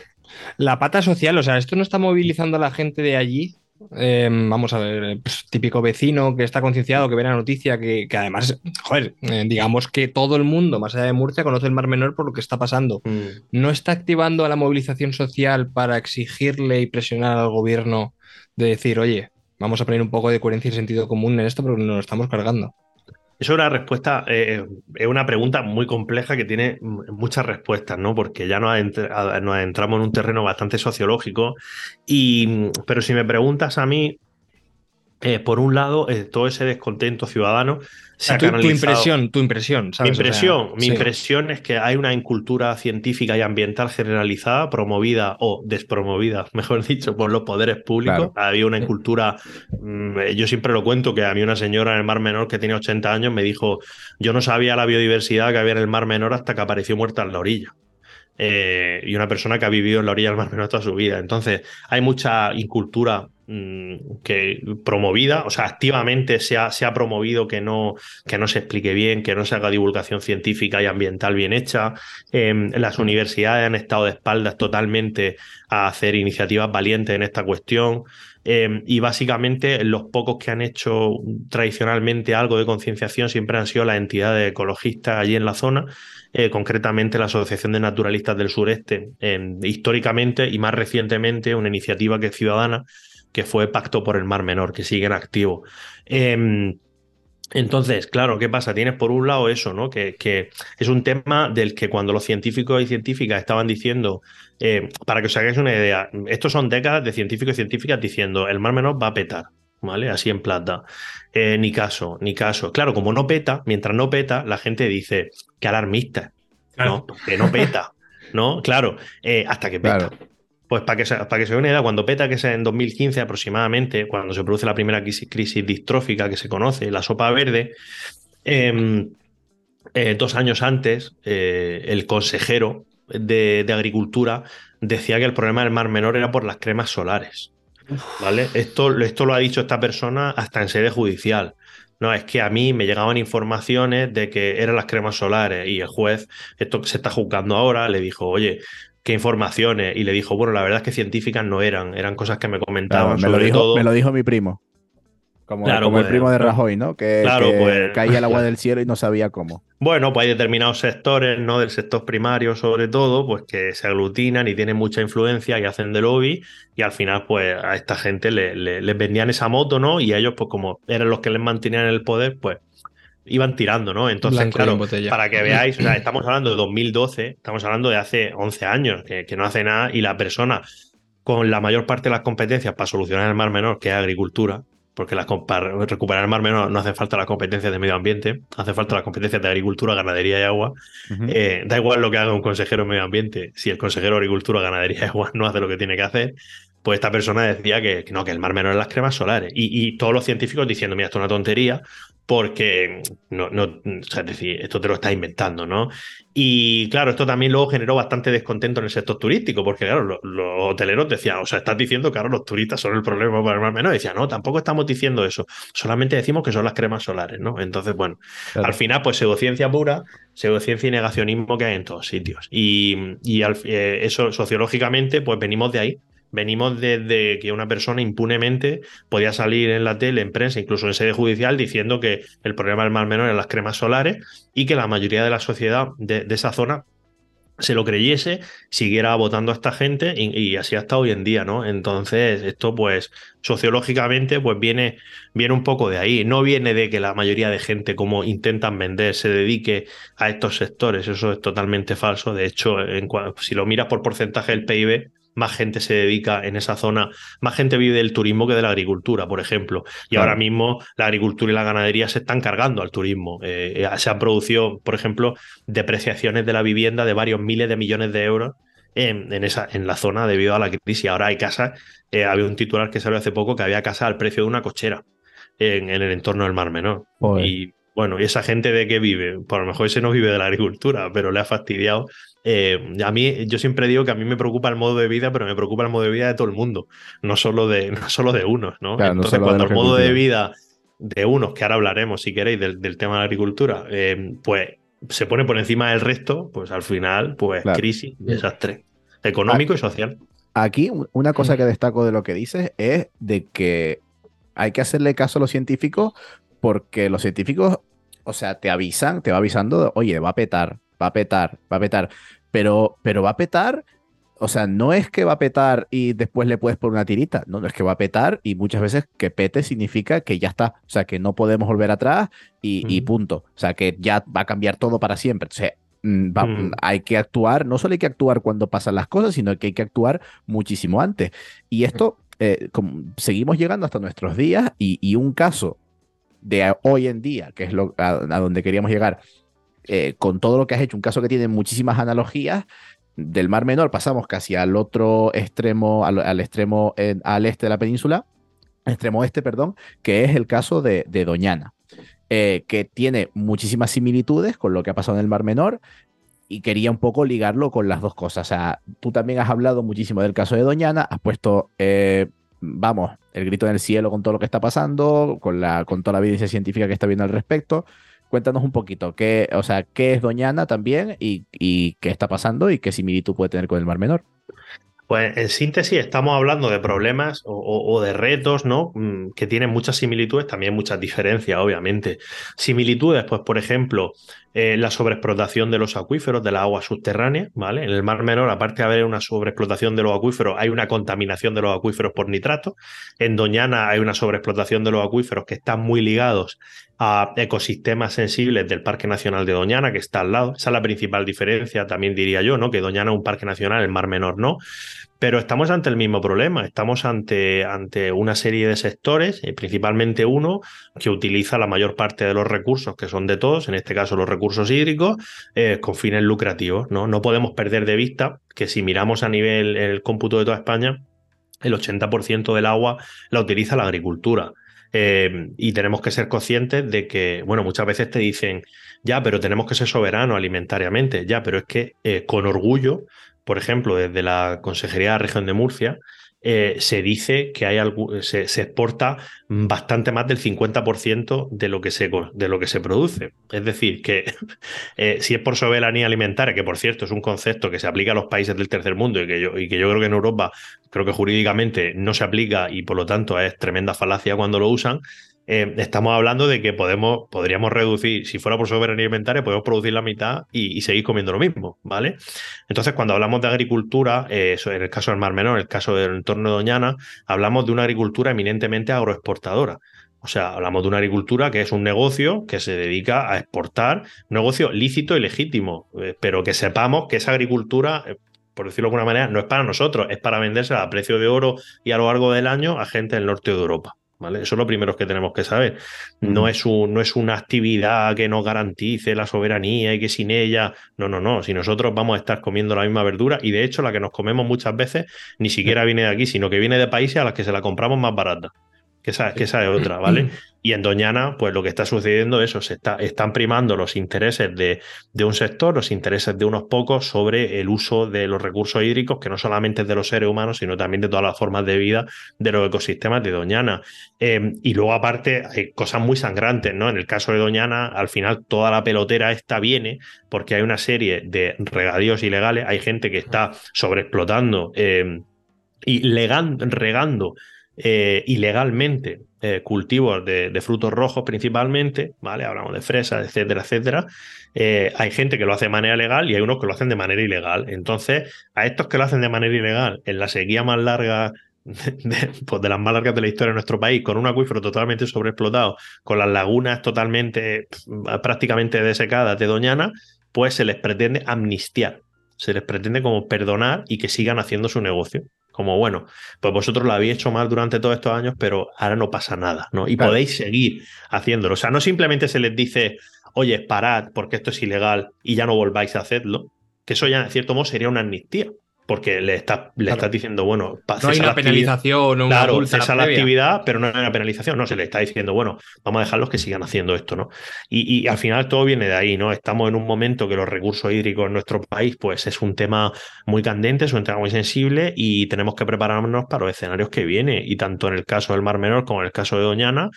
C: La pata social, o sea, esto no está movilizando a la gente de allí. Eh, vamos a ver, pues, típico vecino que está concienciado, que ve la noticia, que, que además, joder, eh, digamos que todo el mundo, más allá de Murcia, conoce el Mar Menor por lo que está pasando.
D: Mm.
C: ¿No está activando a la movilización social para exigirle y presionar al gobierno de decir, oye, vamos a poner un poco de coherencia y sentido común en esto porque nos lo estamos cargando?
D: Es una respuesta, eh, es una pregunta muy compleja que tiene muchas respuestas, ¿no? Porque ya nos, adentramos en un terreno bastante sociológico. Y, pero si me preguntas a mí, eh, por un lado, eh, todo ese descontento ciudadano se ha
C: tu, impresión, tu impresión,
D: Mi
C: ¿sabes? O sea,
D: impresión, mi
C: sí.
D: impresión es que hay una incultura científica y ambiental generalizada, promovida o despromovida, mejor dicho, por los poderes públicos.
B: Claro.
D: Había una incultura, mm, yo siempre lo cuento, que a mí una señora en el Mar Menor que tiene 80 años me dijo, yo no sabía la biodiversidad que había en el Mar Menor hasta que apareció muerta en la orilla. Eh, y una persona que ha vivido en la orilla del Mar Menor toda su vida. Entonces, hay mucha incultura que promovida, o sea, activamente se ha, se ha promovido que no, que no se explique bien, que no se haga divulgación científica y ambiental bien hecha. Eh, las universidades han estado de espaldas totalmente a hacer iniciativas valientes en esta cuestión. Eh, y básicamente los pocos que han hecho tradicionalmente algo de concienciación siempre han sido las entidades ecologistas allí en la zona, eh, concretamente la Asociación de Naturalistas del Sureste, históricamente y más recientemente una iniciativa que es ciudadana, que fue Pacto por el Mar Menor, que sigue en activo. Eh, entonces, claro, ¿qué pasa? Tienes por un lado eso, ¿no? Que, que es un tema del que cuando los científicos y científicas estaban diciendo, eh, para que os hagáis una idea, estos son décadas de científicos y científicas diciendo, el Mar Menor va a petar, ¿vale? Así en plata. Eh, ni caso, ni caso. Claro, como no peta, mientras no peta, la gente dice, qué alarmista, ¿no? Que no peta, ¿no? Claro, eh, hasta que peta.
B: Claro.
D: Pues para que, se, para que se dé una idea, cuando peta, que es en 2015 aproximadamente, cuando se produce la primera crisis, crisis distrófica que se conoce, la sopa verde, eh, eh, dos años antes, eh, el consejero de, de Agricultura decía que el problema del Mar Menor era por las cremas solares. ¿Vale? Esto, esto lo ha dicho esta persona hasta en sede judicial. No, es que a mí me llegaban informaciones de que eran las cremas solares y el juez, esto que se está juzgando ahora, le dijo, oye, ¿qué informaciones? Y le dijo, bueno, la verdad es que científicas no eran, eran cosas que me comentaban
B: Claro, me, lo dijo,
D: todo.
B: me lo dijo mi primo. Como,
D: Claro,
B: como el
D: pues,
B: primo de. Rajoy, ¿no? Que,
D: Claro,
B: que
D: pues,
B: caía el agua
D: claro.
B: del cielo y no sabía cómo.
D: Bueno, pues hay determinados sectores, ¿no? Del sector primario, sobre todo, pues que se aglutinan y tienen mucha influencia y hacen de lobby, y al final, pues, a esta gente le- le- les vendían esa moto, ¿no? Y a ellos, pues, como eran los que les mantenían en el poder, pues iban tirando, ¿no? Entonces,
C: Blanco
D: claro,
C: en
D: para que veáis, o sea, estamos hablando de 2012, estamos hablando de hace 11 años, que, que no hace nada, y la persona con la mayor parte de las competencias para solucionar el mar menor, que es agricultura, porque las, recuperar el mar menor no hacen falta las competencias de medio ambiente, hace falta las competencias de agricultura, ganadería y agua. Eh, da igual lo que haga un consejero de medio ambiente, si el consejero de agricultura, ganadería y agua no hace lo que tiene que hacer, pues esta persona decía que, que no, que el mar menor es las cremas solares. Y, y todos los científicos diciendo, mira, esto es una tontería, porque no, no, o sea, es decir, esto te lo estás inventando, ¿no? Y claro, esto también luego generó bastante descontento en el sector turístico, porque claro, lo- los, hoteleros decían, o sea, estás diciendo que ahora los turistas son el problema para el mar menor. Y decía, no, tampoco estamos diciendo eso, solamente decimos que son las cremas solares, ¿no? Entonces, bueno,
B: Claro.
D: al final, pues pseudociencia pura, pseudociencia y negacionismo que hay en todos sitios. Y, y al- eh, eso sociológicamente, pues venimos de ahí. Venimos desde que una persona impunemente podía salir en la tele, en prensa, incluso en sede judicial, diciendo que el problema del mar menor eran las cremas solares y que la mayoría de la sociedad de, esa zona se lo creyese, siguiera votando a esta gente y, así hasta hoy en día, ¿no? Entonces, esto pues sociológicamente pues viene, viene un poco de ahí, no viene de que la mayoría de gente como intentan vender se dedique a estos sectores, eso es totalmente falso, de hecho, si lo miras por porcentaje del PIB, más gente se dedica en esa zona, más gente vive del turismo que de la agricultura, por ejemplo. Y ahora mismo la agricultura y la ganadería se están cargando al turismo. Eh, eh, se han producido, por ejemplo, depreciaciones de la vivienda de varios miles de millones de euros en, esa, en la zona debido a la crisis. Ahora hay casas, eh, había un titular que salió hace poco que había casas al precio de una cochera en, el entorno del Mar Menor. Y bueno, ¿y esa gente de qué vive? Por lo mejor ese no vive de la agricultura, pero le ha fastidiado eh, a mí, yo siempre digo que a mí me preocupa el modo de vida, pero me preocupa el modo de vida de todo el mundo, no solo de, no solo de unos, ¿no? Entonces, cuando el modo de vida de unos, que ahora hablaremos, si queréis, del, tema de la agricultura, eh, pues se pone por encima del resto, pues al final, pues crisis, desastre económico y social.
B: Aquí, una cosa que destaco de lo que dices es de que hay que hacerle caso a los científicos porque los científicos, o sea, te avisan, te va avisando, oye, va a petar, va a petar, va a petar pero, pero va a petar. O sea, no es que va a petar y después le puedes poner una tirita. No, no es que va a petar y muchas veces que pete significa que ya está. O sea, que no podemos volver atrás y, punto. O sea, que ya va a cambiar todo para siempre. O sea, mm, mm, hay que actuar, no solo hay que actuar cuando pasan las cosas, sino que hay que actuar muchísimo antes. Y esto, eh, seguimos llegando hasta nuestros días y, un caso de hoy en día, que es lo, a donde queríamos llegar, eh, con todo lo que has hecho, un caso que tiene muchísimas analogías, del Mar Menor pasamos casi al otro extremo, al, extremo al este de la península, extremo oeste, perdón, que es el caso de, Doñana, eh, que tiene muchísimas similitudes con lo que ha pasado en el Mar Menor y quería un poco ligarlo con las dos cosas. O sea, tú también has hablado muchísimo del caso de Doñana, has puesto, eh, vamos, el grito en el cielo con todo lo que está pasando, con, la, con toda la evidencia científica que está viendo al respecto. Cuéntanos un poquito, qué, o sea, qué es Doñana también y, qué está pasando y qué similitud puede tener con el Mar Menor.
D: Pues en síntesis estamos hablando de problemas o, de retos, ¿no? Mm, que tienen muchas similitudes, también muchas diferencias, obviamente. Similitudes, pues por ejemplo, eh, la sobreexplotación de los acuíferos, de la agua subterránea, ¿vale? En el Mar Menor, aparte de haber una sobreexplotación de los acuíferos, hay una contaminación de los acuíferos por nitrato. En Doñana hay una sobreexplotación de los acuíferos que están muy ligados a ecosistemas sensibles del Parque Nacional de Doñana, que está al lado. Esa es la principal diferencia, también diría yo, ¿no? Que Doñana es un parque nacional, el Mar Menor no. Pero estamos ante el mismo problema, estamos ante, ante una serie de sectores, eh, principalmente uno que utiliza la mayor parte de los recursos, que son de todos, en este caso los recursos hídricos, eh, con fines lucrativos. ¿no? no podemos perder de vista que si miramos a nivel el cómputo de toda España, el 80% del agua la utiliza la agricultura. Eh, y tenemos que ser conscientes de que, bueno, muchas veces te dicen, ya, pero tenemos que ser soberanos alimentariamente, ya, pero es que con orgullo, por ejemplo, desde la Consejería de la Región de Murcia, eh, se dice que hay se, exporta bastante más del 50% de lo, que se, de lo que se produce. Es decir, que eh, si es por soberanía alimentaria, que por cierto es un concepto que se aplica a los países del tercer mundo y que yo, y que yo creo que en Europa creo que jurídicamente no se aplica y por lo tanto es tremenda falacia cuando lo usan, eh, estamos hablando de que podemos, podríamos reducir, si fuera por soberanía alimentaria, podemos producir la mitad y, seguir comiendo lo mismo, ¿vale? Entonces, cuando hablamos de agricultura, eh, en el caso del Mar Menor, en el caso del entorno de Doñana, hablamos de una agricultura eminentemente agroexportadora. O sea, hablamos de una agricultura que es un negocio que se dedica a exportar, un negocio lícito y legítimo, eh, pero que sepamos que esa agricultura por decirlo de alguna manera, no es para nosotros, es para venderse a precio de oro y a lo largo del año a gente del norte de Europa. ¿Vale? Eso es lo primero que tenemos que saber. No, es un, no es una actividad que nos garantice la soberanía y que sin ella. No, no, no. Si nosotros vamos a estar comiendo la misma verdura, y de hecho la que nos comemos muchas veces ni siquiera viene de aquí, sino que viene de países a las que se la compramos más barata que esa, que esa es otra, ¿vale? Y en Doñana, pues lo que está sucediendo es eso, se está, están primando los intereses de, de, un sector, los intereses de unos pocos sobre el uso de los recursos hídricos, que no solamente es de los seres humanos, sino también de todas las formas de vida de los ecosistemas de Doñana. Eh, y luego, aparte, hay cosas muy sangrantes, ¿no? En el caso de Doñana, al final toda la pelotera esta viene porque hay una serie de regadíos ilegales, hay gente que está sobreexplotando. Eh, y regando eh, ilegalmente eh, cultivos de, frutos rojos principalmente, ¿vale? Hablamos de fresas, etcétera, etcétera. Eh, hay gente que lo hace de manera legal y hay unos que lo hacen de manera ilegal. Entonces, a estos que lo hacen de manera ilegal, en la sequía más larga de, pues de, las más largas de la historia de nuestro país, con un acuífero totalmente sobreexplotado, con las lagunas totalmente, prácticamente desecadas de Doñana, pues se les pretende amnistiar, se les pretende como perdonar y que sigan haciendo su negocio como bueno, pues vosotros lo habéis hecho mal durante todos estos años, pero ahora no pasa nada, ¿no? Y podéis seguir haciéndolo. O sea, no simplemente se les dice, oye, parad porque esto es ilegal y ya no volváis a hacerlo, que eso ya en cierto modo sería una amnistía porque le estás le está diciendo, bueno,
C: no hay una penalización o una
D: claro, cesa la actividad, pero no hay una penalización, no, se le está diciendo, bueno, vamos a dejarlos que sigan haciendo esto, ¿no? Y, y, al final todo viene de ahí, ¿no? Estamos en un momento que los recursos hídricos en nuestro país, pues es un tema muy candente, es un tema muy sensible y tenemos que prepararnos para los escenarios que vienen. Y tanto en el caso del Mar Menor como en el caso de Doñana,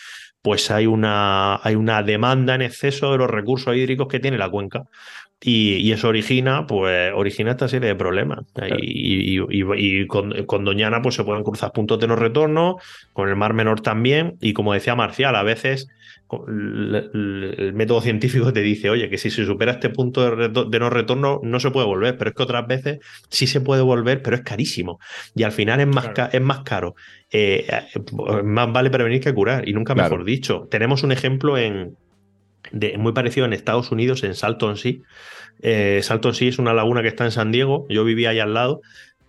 D: pues hay una, hay una demanda en exceso de los recursos hídricos que tiene la cuenca. Y, eso origina, pues, origina esta serie de problemas. Y, con, Doñana, pues se pueden cruzar puntos de no retorno, con el Mar Menor también. Y como decía Marcial, a veces el, método científico te dice, oye, que si se supera este punto de, no retorno, no se puede volver. Pero es que otras veces sí se puede volver, pero es carísimo. Y al final es más, es más caro. Eh, eh, más vale prevenir que curar. Y nunca mejor dicho. Tenemos un ejemplo en muy parecido en Estados Unidos, en Salton Sea. Eh, Salton Sea es una laguna que está en San Diego, yo vivía ahí al lado,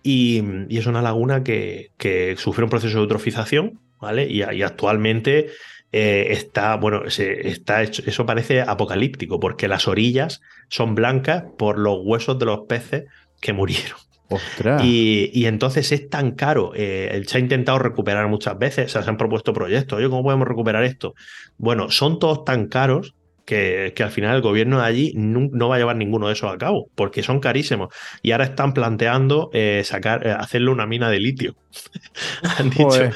D: y, es una laguna que, que, sufre un proceso de eutrofización, ¿vale? Y, actualmente eh, está, bueno, está eso parece apocalíptico, porque las orillas son blancas por los huesos de los peces que murieron. Y, y, entonces es tan caro. Eh, se ha intentado recuperar muchas veces, se han propuesto proyectos. Oye, ¿cómo podemos recuperar esto? Bueno, son todos tan caros que, al final el gobierno de allí no, va a llevar ninguno de esos a cabo, porque son carísimos. Y ahora están planteando eh, sacar, eh, hacerle una mina de litio. han, dicho,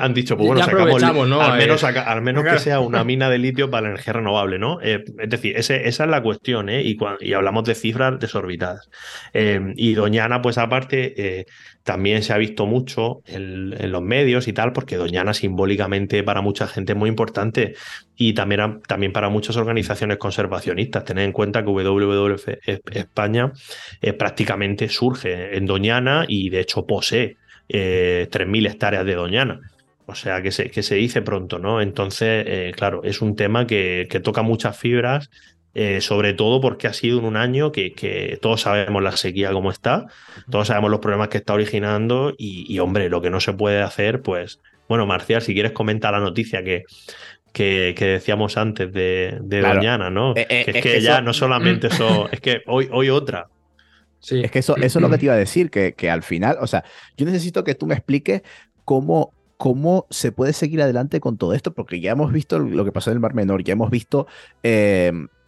D: han, dicho, pues bueno, sacamos al menos, al menos que sea una mina de litio para la energía renovable, ¿no? Eh, es decir, esa es la cuestión, ¿eh? Y, y hablamos de cifras desorbitadas. y Doñana, pues aparte, también se ha visto mucho en, los medios y tal, porque Doñana simbólicamente para mucha gente es muy importante y también, también para muchas organizaciones conservacionistas. Tened en cuenta que WWF España eh, prácticamente surge en Doñana y de hecho posee eh, 3.000 hectáreas de Doñana. O sea, que se, que se dice pronto, ¿no? Entonces, eh, claro, es un tema que, que toca muchas fibras eh, sobre todo porque ha sido en un año que, todos sabemos la sequía como está, todos sabemos los problemas que está originando y, hombre, lo que no se puede hacer, pues, bueno, Marcial, si quieres comentar la noticia que, que, decíamos antes de, de Doñana, ¿no? Eh, eh, es, que, ya no solamente eso, es que hoy, hoy otra.
B: Sí. Es que eso, eso es lo que te iba a decir, que, que al final, o sea, yo necesito que tú me expliques cómo cómo se puede seguir adelante con todo esto, porque ya hemos visto lo que pasó en el Mar Menor, ya hemos visto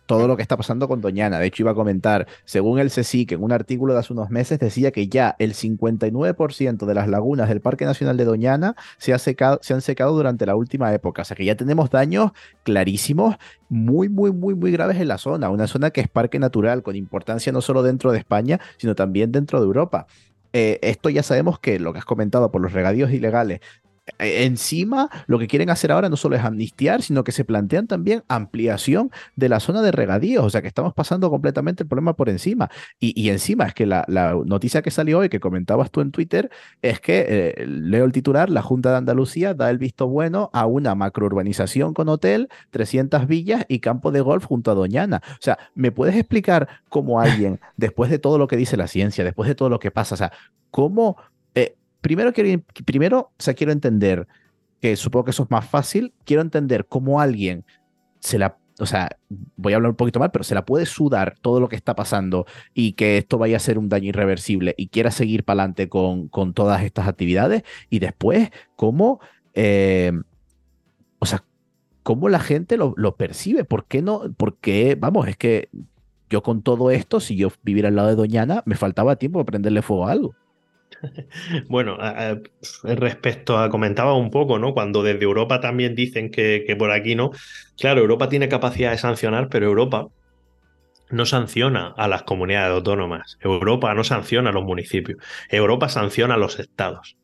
B: todo lo que está pasando con Doñana. De hecho, iba a comentar, según el CSIC, en un artículo de hace unos meses, decía que ya el 59% de las lagunas del Parque Nacional de Doñana se, han secado durante la última época. O sea que ya tenemos daños clarísimos, muy, muy, muy, muy graves en la zona. Una zona que es parque natural, con importancia no solo dentro de España, sino también dentro de Europa. Eh, esto ya sabemos que lo que has comentado por los regadíos ilegales encima lo que quieren hacer ahora no solo es amnistiar, sino que se plantean también ampliación de la zona de regadíos, o sea que estamos pasando completamente el problema por encima. Y, encima es que la, noticia que salió hoy, que comentabas tú en Twitter, es que, eh, leo el titular, la Junta de Andalucía da el visto bueno a una macrourbanización con hotel, 300 villas y campo de golf junto a Doñana. O sea, ¿me puedes explicar cómo alguien, después de todo lo que dice la ciencia, después de todo lo que pasa, o sea, cómo primero quiero, primero, o quiero entender, que supongo que eso es más fácil, quiero entender cómo alguien se la, o sea, voy a hablar un poquito mal, pero se la puede sudar todo lo que está pasando y que esto vaya a ser un daño irreversible y quiera seguir para adelante con, con todas estas actividades y después cómo, eh, o sea, cómo la gente lo, lo percibe, ¿por qué no? Porque, vamos, es que yo con todo esto, si yo viviera al lado de Doñana, me faltaba tiempo para prenderle fuego a algo.
D: Bueno, respecto a, comentaba un poco, ¿no? Cuando desde Europa también dicen que, por aquí no. Claro, Europa tiene capacidad de sancionar, pero Europa no sanciona a las comunidades autónomas. Europa no sanciona a los municipios. Europa sanciona a los estados.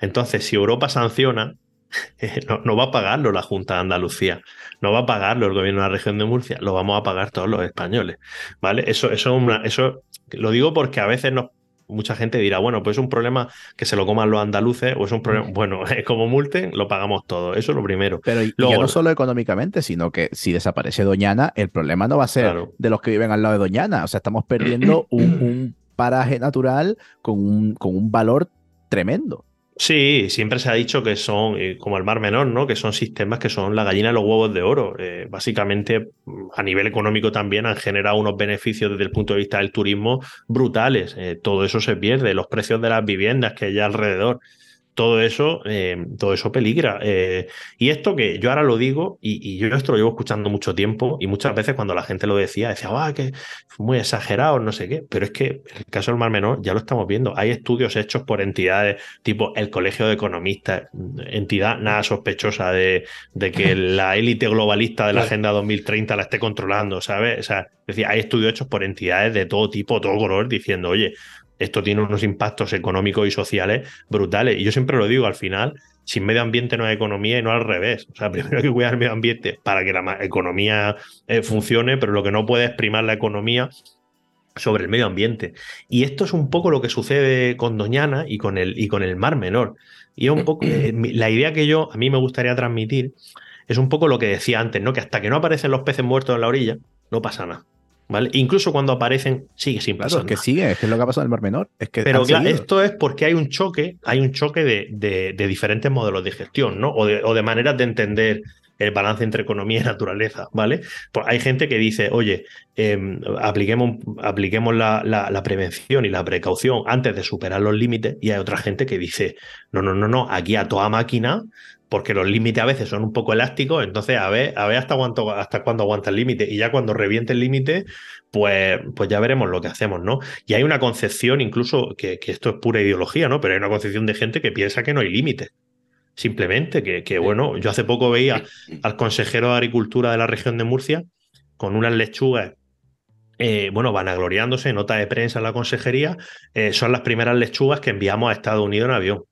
D: Entonces, si Europa sanciona, no, va a pagarlo la Junta de Andalucía, no va a pagarlo el gobierno de la región de Murcia, lo vamos a pagar todos los españoles. ¿Vale? Eso, eso, eso lo digo porque a veces nos mucha gente dirá, bueno, pues es un problema que se lo coman los andaluces o es un problema, bueno, como multen, lo pagamos todo, eso es lo primero.
B: Pero ya no solo económicamente, sino que si desaparece Doñana, el problema no va a ser de los que viven al lado de Doñana, o sea, estamos perdiendo un, paraje natural con un, con un valor tremendo.
D: Sí, siempre se ha dicho que son, eh, como el Mar Menor, ¿no? Que son sistemas que son la gallina y los huevos de oro. Eh, básicamente, a nivel económico también han generado unos beneficios desde el punto de vista del turismo brutales. Eh, todo eso se pierde, los precios de las viviendas que hay alrededor todo eso, eh, todo eso peligra. Eh, y esto que yo ahora lo digo, y, yo esto lo llevo escuchando mucho tiempo, y muchas veces cuando la gente lo decía, decía, ah, que muy exagerado, no sé qué, pero es que el caso del Mar Menor ya lo estamos viendo. Hay estudios hechos por entidades tipo el Colegio de Economistas, entidad nada sospechosa de, de que la élite globalista de la Agenda 2030 la esté controlando, ¿sabes? O sea, es decir, hay estudios hechos por entidades de todo tipo, todo color, diciendo, oye, esto tiene unos impactos económicos y sociales brutales. Y yo siempre lo digo, al final, sin medio ambiente no hay economía y no al revés. O sea, primero hay que cuidar el medio ambiente para que la economía eh, funcione, pero lo que no puede es primar la economía sobre el medio ambiente. Y esto es un poco lo que sucede con Doñana y con el, y con el Mar Menor. Y es un poco eh, la idea que yo, a mí me gustaría transmitir, es un poco lo que decía antes, ¿no? Que hasta que no aparecen los peces muertos en la orilla, no pasa nada. ¿Vale? Incluso cuando aparecen, sigue sin pasar.
B: Claro, es que sigue, es que es lo que ha pasado en el Mar Menor. Es que
D: Pero claro, esto es porque hay un choque, hay un choque de, de, diferentes modelos de gestión, ¿no? O de, o de, maneras de entender el balance entre economía y naturaleza, ¿vale? Pues hay gente que dice, oye, em, apliquemos, apliquemos la, la, prevención y la precaución antes de superar los límites, y hay otra gente que dice, no, no, no, no, aquí a toda máquina porque los límites a veces son un poco elásticos, entonces a ver, a ver hasta, cuánto, hasta cuándo aguanta el límite. Y ya cuando reviente el límite, pues, pues ya veremos lo que hacemos, ¿no? Y hay una concepción, incluso, que, que, esto es pura ideología, ¿no? Pero hay una concepción de gente que piensa que no hay límite. Simplemente, que, que bueno, yo hace poco veía al consejero de Agricultura de la región de Murcia con unas lechugas eh, bueno, vanagloriándose, nota de prensa en la consejería, eh, son las primeras lechugas que enviamos a Estados Unidos en avión.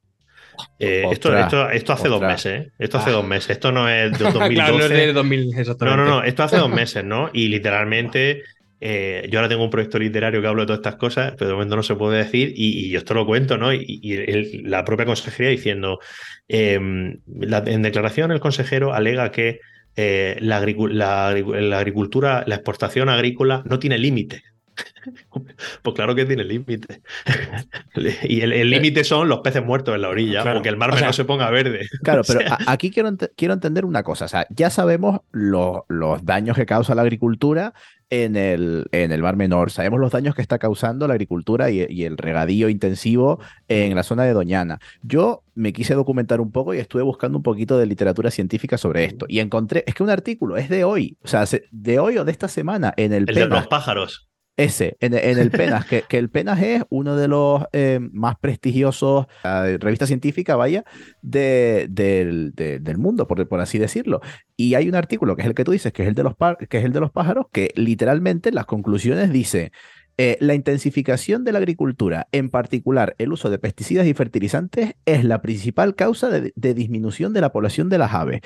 D: Eh, esto, esto, esto, hace dos meses, ¿eh? Esto hace dos meses. Esto no es de 2012. no,
C: es de 2000,
D: no, no, no. Esto hace dos meses, ¿no? Y literalmente. Eh, yo ahora tengo un proyecto literario que hablo de todas estas cosas, pero de momento no se puede decir, y, yo esto lo cuento, ¿no? Y, la propia consejería diciendo, em, en declaración el consejero alega que la, la, agricultura, la exportación agrícola no tiene límite. Pues claro que tiene límite. y el límite son los peces muertos en la orilla, porque el mar no se ponga verde.
B: Claro, pero aquí quiero, quiero entender una cosa. O sea, ya sabemos los, los daños que causa la agricultura en el, en el Mar Menor. Sabemos los daños que está causando la agricultura y, y, el regadío intensivo en la zona de Doñana. Yo me quise documentar un poco y estuve buscando un poquito de literatura científica sobre esto. Y encontré, es que un artículo es de hoy, o sea, de hoy o de esta semana en el...
D: El de los pájaros.
B: Ese, en, el PENAS, que, el PENAS es uno de los eh, más prestigiosos, uh, revista científica, vaya, de, del mundo, por, por, así decirlo. Y hay un artículo, que es el que tú dices, que es el de los, que es el de los pájaros, que literalmente las conclusiones dice, eh, la intensificación de la agricultura, en particular el uso de pesticidas y fertilizantes, es la principal causa de, de disminución de la población de las aves.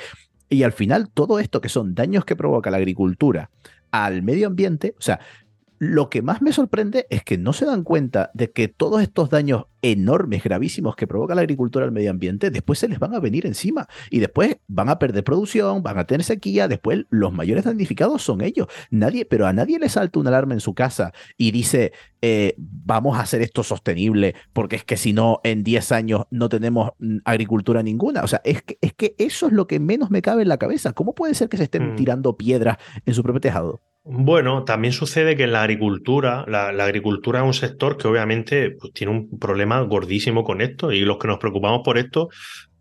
B: Y al final, todo esto que son daños que provoca la agricultura al medio ambiente, o sea, lo que más me sorprende es que no se dan cuenta de que todos estos daños enormes, gravísimos que provoca la agricultura al medio ambiente, después se les van a venir encima y después van a perder producción, van a tener sequía, después los mayores damnificados son ellos. Nadie, pero a nadie le salta una alarma en su casa y dice, eh, vamos a hacer esto sostenible, porque es que si no, en 10 años no tenemos mm, agricultura ninguna. O sea, es que, es que eso es lo que menos me cabe en la cabeza. ¿Cómo puede ser que se estén mm. tirando piedras en su propio tejado?
D: Bueno, también sucede que en la agricultura, la, agricultura es un sector que obviamente pues, tiene un problema gordísimo con esto y los que nos preocupamos por esto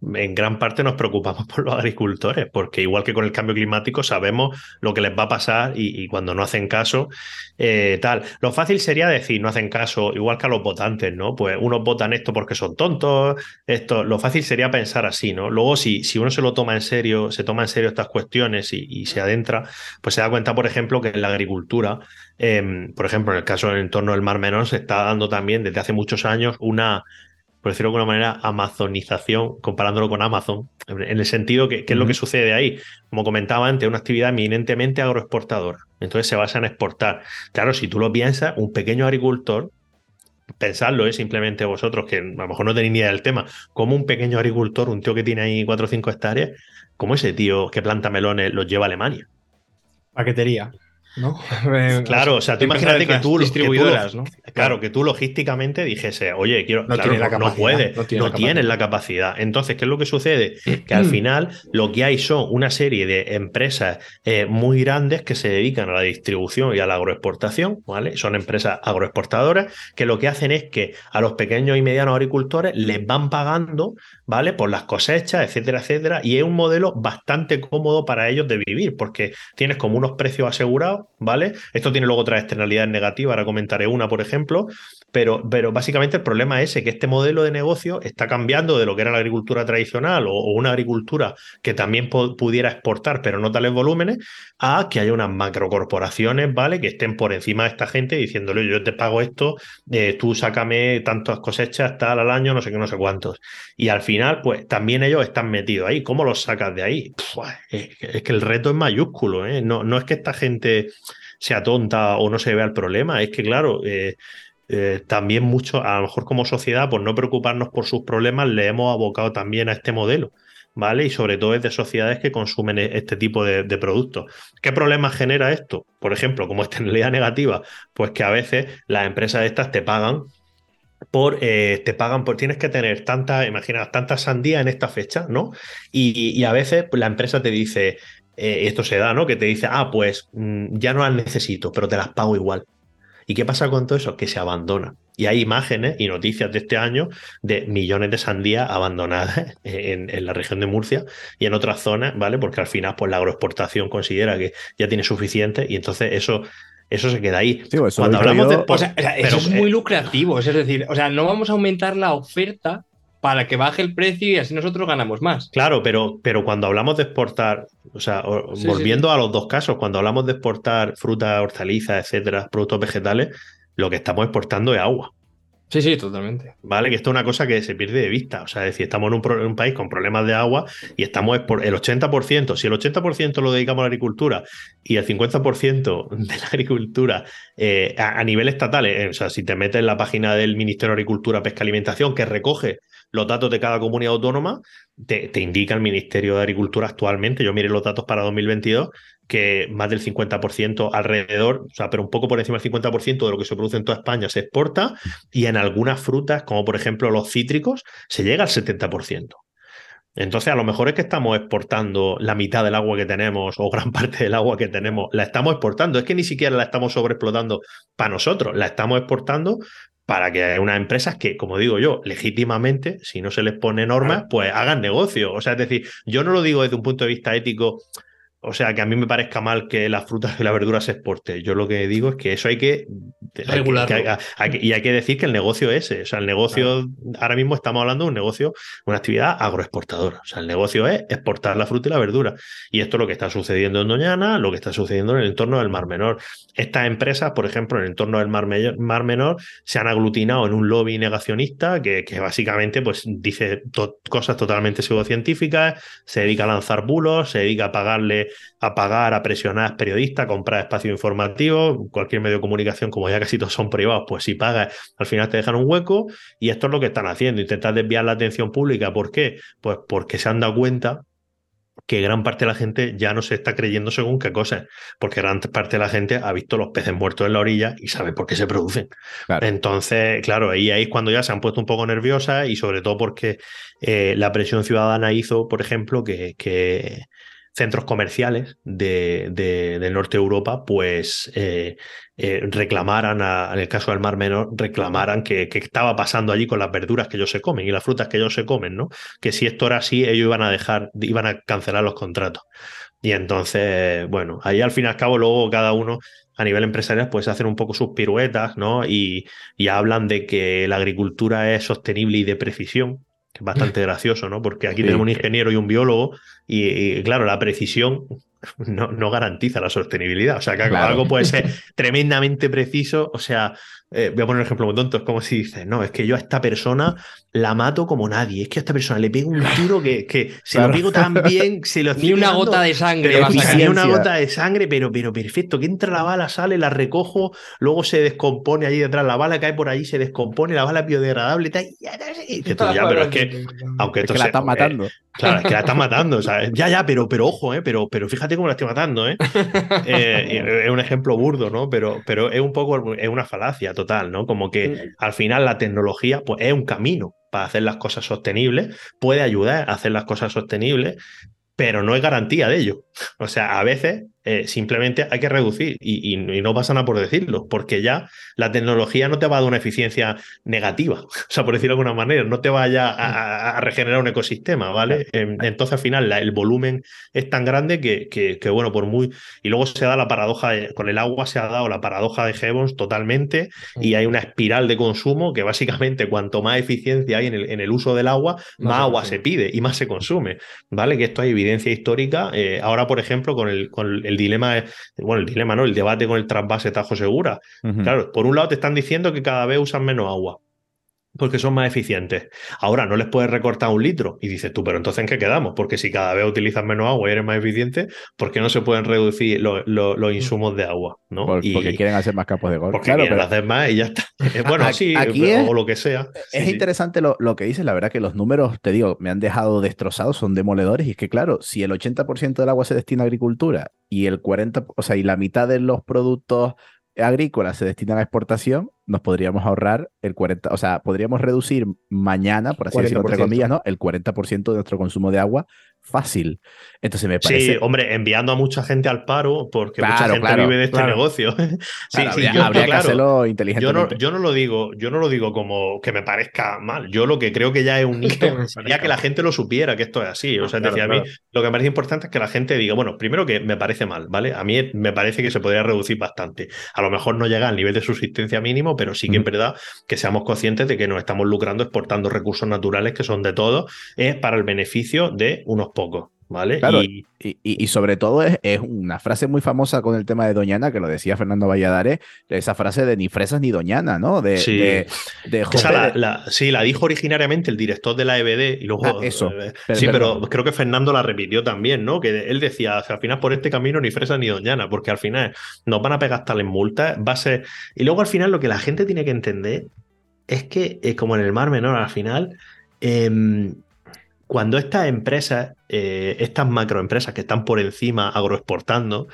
D: en gran parte nos preocupamos por los agricultores, porque igual que con el cambio climático sabemos lo que les va a pasar y, cuando no hacen caso, eh, tal. Lo fácil sería decir, no hacen caso, igual que a los votantes, ¿no? Pues unos votan esto porque son tontos, esto, lo fácil sería pensar así, ¿no? Luego, si, si uno se lo toma en serio, se toma en serio estas cuestiones y, se adentra, pues se da cuenta, por ejemplo, que en la agricultura, em, por ejemplo, en el caso del entorno del Mar Menor, se está dando también desde hace muchos años una por decirlo de alguna manera, amazonización, comparándolo con Amazon, en el sentido que, ¿qué es lo que sucede ahí? Como comentaba antes, una actividad eminentemente agroexportadora. Entonces se basa en exportar. Claro, si tú lo piensas, un pequeño agricultor pensarlo, es ¿eh? simplemente vosotros, que a lo mejor no tenéis ni idea del tema, como un pequeño agricultor, un tío que tiene ahí 4 o 5 hectáreas, como ese tío que planta melones los lleva a Alemania.
C: Paquetería.
D: Eh, claro, o sea, tú imagínate que tú, distribuidoras, ¿no? Claro, que tú logísticamente dijese, oye, quiero, no, no puede, no, tienes la capacidad. Entonces, ¿qué es lo que sucede? Que al final lo que hay son una serie de empresas eh, muy grandes que se dedican a la distribución y a la agroexportación, ¿vale? Son empresas agroexportadoras que lo que hacen es que a los pequeños y medianos agricultores les van pagando, ¿vale? Por las cosechas, etcétera, etcétera. Y es un modelo bastante cómodo para ellos de vivir, porque tienes como unos precios asegurados ¿vale? Esto tiene luego otras externalidades negativas, ahora comentaré una, por ejemplo, pero, pero básicamente el problema es que este modelo de negocio está cambiando de lo que era la agricultura tradicional o, una agricultura que también pudiera exportar, pero no tales volúmenes, a que haya unas macrocorporaciones, ¿vale? Que estén por encima de esta gente diciéndole, yo te pago esto, eh, tú sácame tantas cosechas, tal al año, no sé qué, no sé cuántos. Y al final, pues también ellos están metidos ahí. ¿Cómo los sacas de ahí? es, que el reto es mayúsculo, ¿eh? No, no es que esta gente sea tonta o no se vea el problema, es que, claro, eh, eh, también mucho, a lo mejor como sociedad, por no preocuparnos por sus problemas, le hemos abocado también a este modelo. ¿Vale? Y sobre todo es de sociedades que consumen e-, este tipo de, productos. ¿Qué problemas genera esto? Por ejemplo, como externalidad negativa, pues que a veces las empresas estas te pagan por eh, te pagan por tienes que tener tanta, imagina, tanta sandía en esta fecha, ¿no? Y, a veces la empresa te dice, eh, esto se da, ¿no? Que te dice, ah, pues mm, ya no las necesito, pero te las pago igual. ¿Y qué pasa con todo eso? Que se abandona. Y hay imágenes y noticias de este año de millones de sandías abandonadas en, la región de Murcia y en otras zonas, ¿vale? Porque al final, pues la agroexportación considera que ya tiene suficiente y entonces eso eso se queda ahí.
C: Cuando hablamos de. O sea, eso es muy lucrativo. Es decir, o sea, no vamos a aumentar la oferta para que baje el precio y así nosotros ganamos más.
D: Claro, pero, pero cuando hablamos de exportar, o sea, volviendo a los dos casos, cuando hablamos de exportar fruta, hortalizas, etcétera, productos vegetales, lo que estamos exportando es agua.
C: Sí, sí, totalmente.
D: Vale, que esto es una cosa que se pierde de vista. O sea, es decir, estamos en un, país con problemas de agua y estamos por el 80%. Si el 80% lo dedicamos a la agricultura y el 50% de la agricultura eh, a, nivel estatal, eh, o sea, si te metes en la página del Ministerio de Agricultura, Pesca y Alimentación, que recoge los datos de cada comunidad autónoma, te, indica el Ministerio de Agricultura actualmente, yo miré los datos para 2022, que más del 50% alrededor, o sea, pero un poco por encima del 50% de lo que se produce en toda España se exporta y en algunas frutas, como por ejemplo los cítricos, se llega al 70%. Entonces, a lo mejor es que estamos exportando la mitad del agua que tenemos o gran parte del agua que tenemos, la estamos exportando. Es que ni siquiera la estamos sobreexplotando para nosotros, la estamos exportando para que haya unas empresas que, como digo yo, legítimamente, si no se les pone normas, pues hagan negocio. O sea, es decir, yo no lo digo desde un punto de vista ético o sea, que a mí me parezca mal que las frutas y la verdura se exporte. Yo lo que digo es que eso hay que regular. y hay que decir que el negocio es ese. O sea, el negocio, ahora mismo estamos hablando de un negocio, una actividad agroexportadora. O sea, el negocio es exportar la fruta y la verdura. Y esto es lo que está sucediendo en Doñana, lo que está sucediendo en el entorno del Mar Menor. Estas empresas, por ejemplo, en el entorno del Mar, Menor, se han aglutinado en un lobby negacionista que, básicamente pues, dice cosas totalmente pseudocientíficas, se dedica a lanzar bulos, se dedica a pagarle a pagar, a presionar a periodistas, comprar espacio informativo, cualquier medio de comunicación, como ya casi todos son privados, pues si pagas, al final te dejan un hueco y esto es lo que están haciendo, intentar desviar la atención pública. ¿Por qué? Pues porque se han dado cuenta que gran parte de la gente ya no se está creyendo según qué cosas, porque gran parte de la gente ha visto los peces muertos en la orilla y sabe por qué se producen. Entonces, claro, ahí, ahí es cuando ya se han puesto un poco nerviosas y sobre todo porque eh, la presión ciudadana hizo, por ejemplo, que, que centros comerciales de, del norte de Europa, pues eh, eh, reclamaran, en el caso del Mar Menor, reclamaran que, estaba pasando allí con las verduras que ellos se comen y las frutas que ellos se comen, ¿no? Que si esto era así, ellos iban a dejar, iban a cancelar los contratos. Y entonces, bueno, ahí al fin y al cabo, luego cada uno a nivel empresarial, pues hacen un poco sus piruetas, ¿no? Y, y hablan de que la agricultura es sostenible y de precisión, bastante gracioso, ¿no? Porque aquí tenemos un ingeniero y un biólogo y, claro, la precisión no, no garantiza la sostenibilidad. O sea, que algo puede ser tremendamente preciso, o sea, eh, voy a poner un ejemplo muy tonto, es como si dices, no, es que yo a esta persona la mato como nadie, es que a esta persona le pego un tiro que, que se lo pego tan bien, se lo
C: Ni una gota de sangre.
D: Ni una gota de sangre, pero, pero perfecto, que entra la bala, sale, la recojo, luego se descompone allí detrás, la bala cae por allí, se descompone, la bala biodegradable, y, ya, pero es que, aunque esto
B: es que la están matando.
D: Claro, es que la están matando, ya, ya, pero, pero ojo, ¿eh? pero, pero fíjate cómo la estoy matando, ¿eh? eh es un ejemplo burdo, ¿no? Pero, pero es un poco, es una falacia total, ¿no? Como que al final la tecnología pues, es un camino para hacer las cosas sostenibles, puede ayudar a hacer las cosas sostenibles, pero no es garantía de ello. O sea, a veces eh, simplemente hay que reducir y, no pasa nada por decirlo, porque ya la tecnología no te va a dar una eficiencia negativa, o sea, por decirlo de alguna manera, no te vaya a, regenerar un ecosistema, ¿vale? Entonces al final el volumen es tan grande que, que, bueno, por muy... Y luego se da la paradoja, con el agua se ha dado la paradoja de Hebons totalmente y hay una espiral de consumo que básicamente cuanto más eficiencia hay en el, en el uso del agua, más, agua se pide y más se consume, ¿vale? Que esto hay evidencia histórica. Eh, ahora, por ejemplo, con el, con el dilema, bueno, el dilema, ¿no? El debate con el trasvase Tajo Segura. Claro, por un lado te están diciendo que cada vez usan menos agua porque son más eficientes. Ahora no les puedes recortar un litro y dices tú, pero entonces ¿en qué quedamos? Porque si cada vez utilizas menos agua y eres más eficiente, ¿por qué no se pueden reducir los insumos de agua? ¿no?
B: porque quieren hacer más capos de gol.
D: Porque quieren hacer más y ya está. Bueno, sí, o, lo que sea.
B: es interesante lo, lo, que dices, la verdad que los números, te digo, me han dejado destrozado, son demoledores y es que claro, si el 80% del agua se destina a agricultura y el 40%, o sea, y la mitad de los productos agrícolas se destinan a exportación, nos podríamos ahorrar el 40, o sea, podríamos reducir mañana, por así decirlo, entre comillas, ¿no? El 40% de nuestro consumo de agua fácil. Entonces me parece.
D: Sí, hombre, enviando a mucha gente al paro, porque mucha gente vive de este negocio.
B: sí, sí, yo, habría que hacerlo inteligentemente.
D: Yo no, lo digo, yo no lo digo como que me parezca mal. Yo lo que creo que ya es un hito sería que la gente lo supiera que esto es así. O sea, decía, a mí lo que me parece importante es que la gente diga, bueno, primero que me parece mal, ¿vale? A mí me parece que se podría reducir bastante. A lo mejor no llega al nivel de subsistencia mínimo, pero sí que es verdad que seamos conscientes de que nos estamos lucrando exportando recursos naturales que son de todos, es para el beneficio de unos pocos. ¿Vale?
B: y, y, sobre todo es, es, una frase muy famosa con el tema de Doñana, que lo decía Fernando Valladares, esa frase de ni fresas ni Doñana, ¿no? De,
D: sí.
B: de,
D: la, sí, la dijo originariamente el director de la EBD y luego...
B: Ah, eso.
D: Eh, sí, pero creo que Fernando la repitió también, ¿no? Que él decía, al final por este camino ni fresas ni Doñana, porque al final nos van a pegar tales multas, va a ser... Y luego al final lo que la gente tiene que entender es que, es como en el Mar Menor, al final... Em, cuando estas empresas, eh, estas macroempresas que están por encima agroexportando,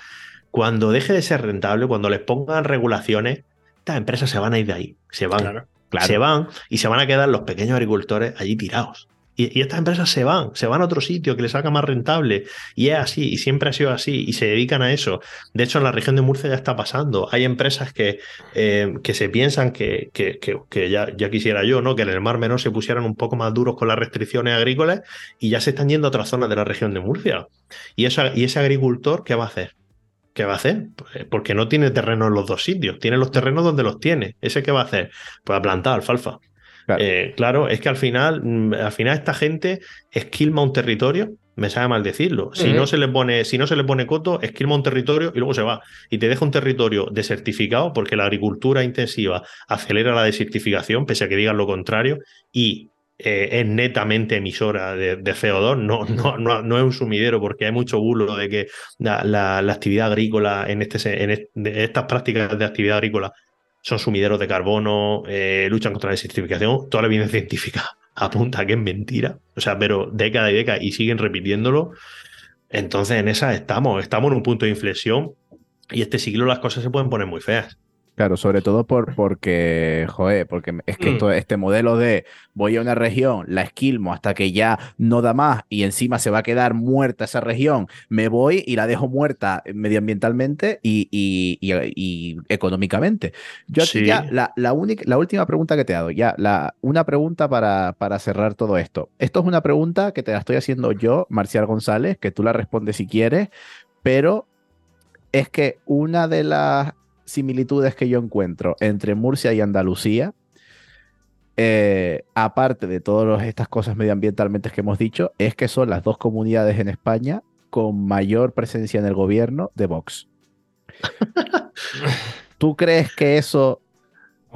D: cuando deje de ser rentable, cuando les pongan regulaciones, estas empresas se van a ir de ahí, se van, se van y se van a quedar los pequeños agricultores allí tirados. Y, estas empresas se van, se van a otro sitio que les haga más rentable. Y es así, y siempre ha sido así, y se dedican a eso. De hecho, en la región de Murcia ya está pasando. Hay empresas que, eh, que se piensan que, que, que, ya, quisiera yo, ¿no? Que en el Mar Menor se pusieran un poco más duros con las restricciones agrícolas y ya se están yendo a otras zonas de la región de Murcia. Y, y ese agricultor, ¿qué va a hacer? ¿Qué va a hacer? Pues, porque no tiene terreno en los dos sitios, tiene los terrenos donde los tiene. ¿Ese qué va a hacer? Pues a plantar alfalfa. Eh, claro. es que al final, mm, al final esta gente esquilma un territorio, me sabe mal decirlo. Si no se le pone, si no se le pone coto, esquilma un territorio y luego se va. Y te deja un territorio desertificado porque la agricultura intensiva acelera la desertificación, pese a que digan lo contrario, y eh, es netamente emisora de, CO2, no, no, no, es un sumidero porque hay mucho bulo de que la, actividad agrícola en, este, en estas prácticas de actividad agrícola son sumideros de carbono, eh, luchan contra la desertificación, toda la evidencia científica apunta a que es mentira, o sea, pero década y década y siguen repitiéndolo. Entonces en esa estamos, estamos en un punto de inflexión y este siglo las cosas se pueden poner muy feas.
B: Claro, sobre todo por, porque, joder, porque es que mm. este modelo de voy a una región, la esquilmo hasta que ya no da más y encima se va a quedar muerta esa región, me voy y la dejo muerta medioambientalmente y, y, económicamente. Yo ya, la, la, única, la última pregunta que te he dado, ya, la, una pregunta para, para cerrar todo esto. Esto es una pregunta que te la estoy haciendo yo, Marcial González, que tú la respondes si quieres, pero es que una de las similitudes que yo encuentro entre Murcia y Andalucía, eh, aparte de todas estas cosas medioambientalmente que hemos dicho, es que son las dos comunidades en España con mayor presencia en el gobierno de Vox. ¿Tú crees que eso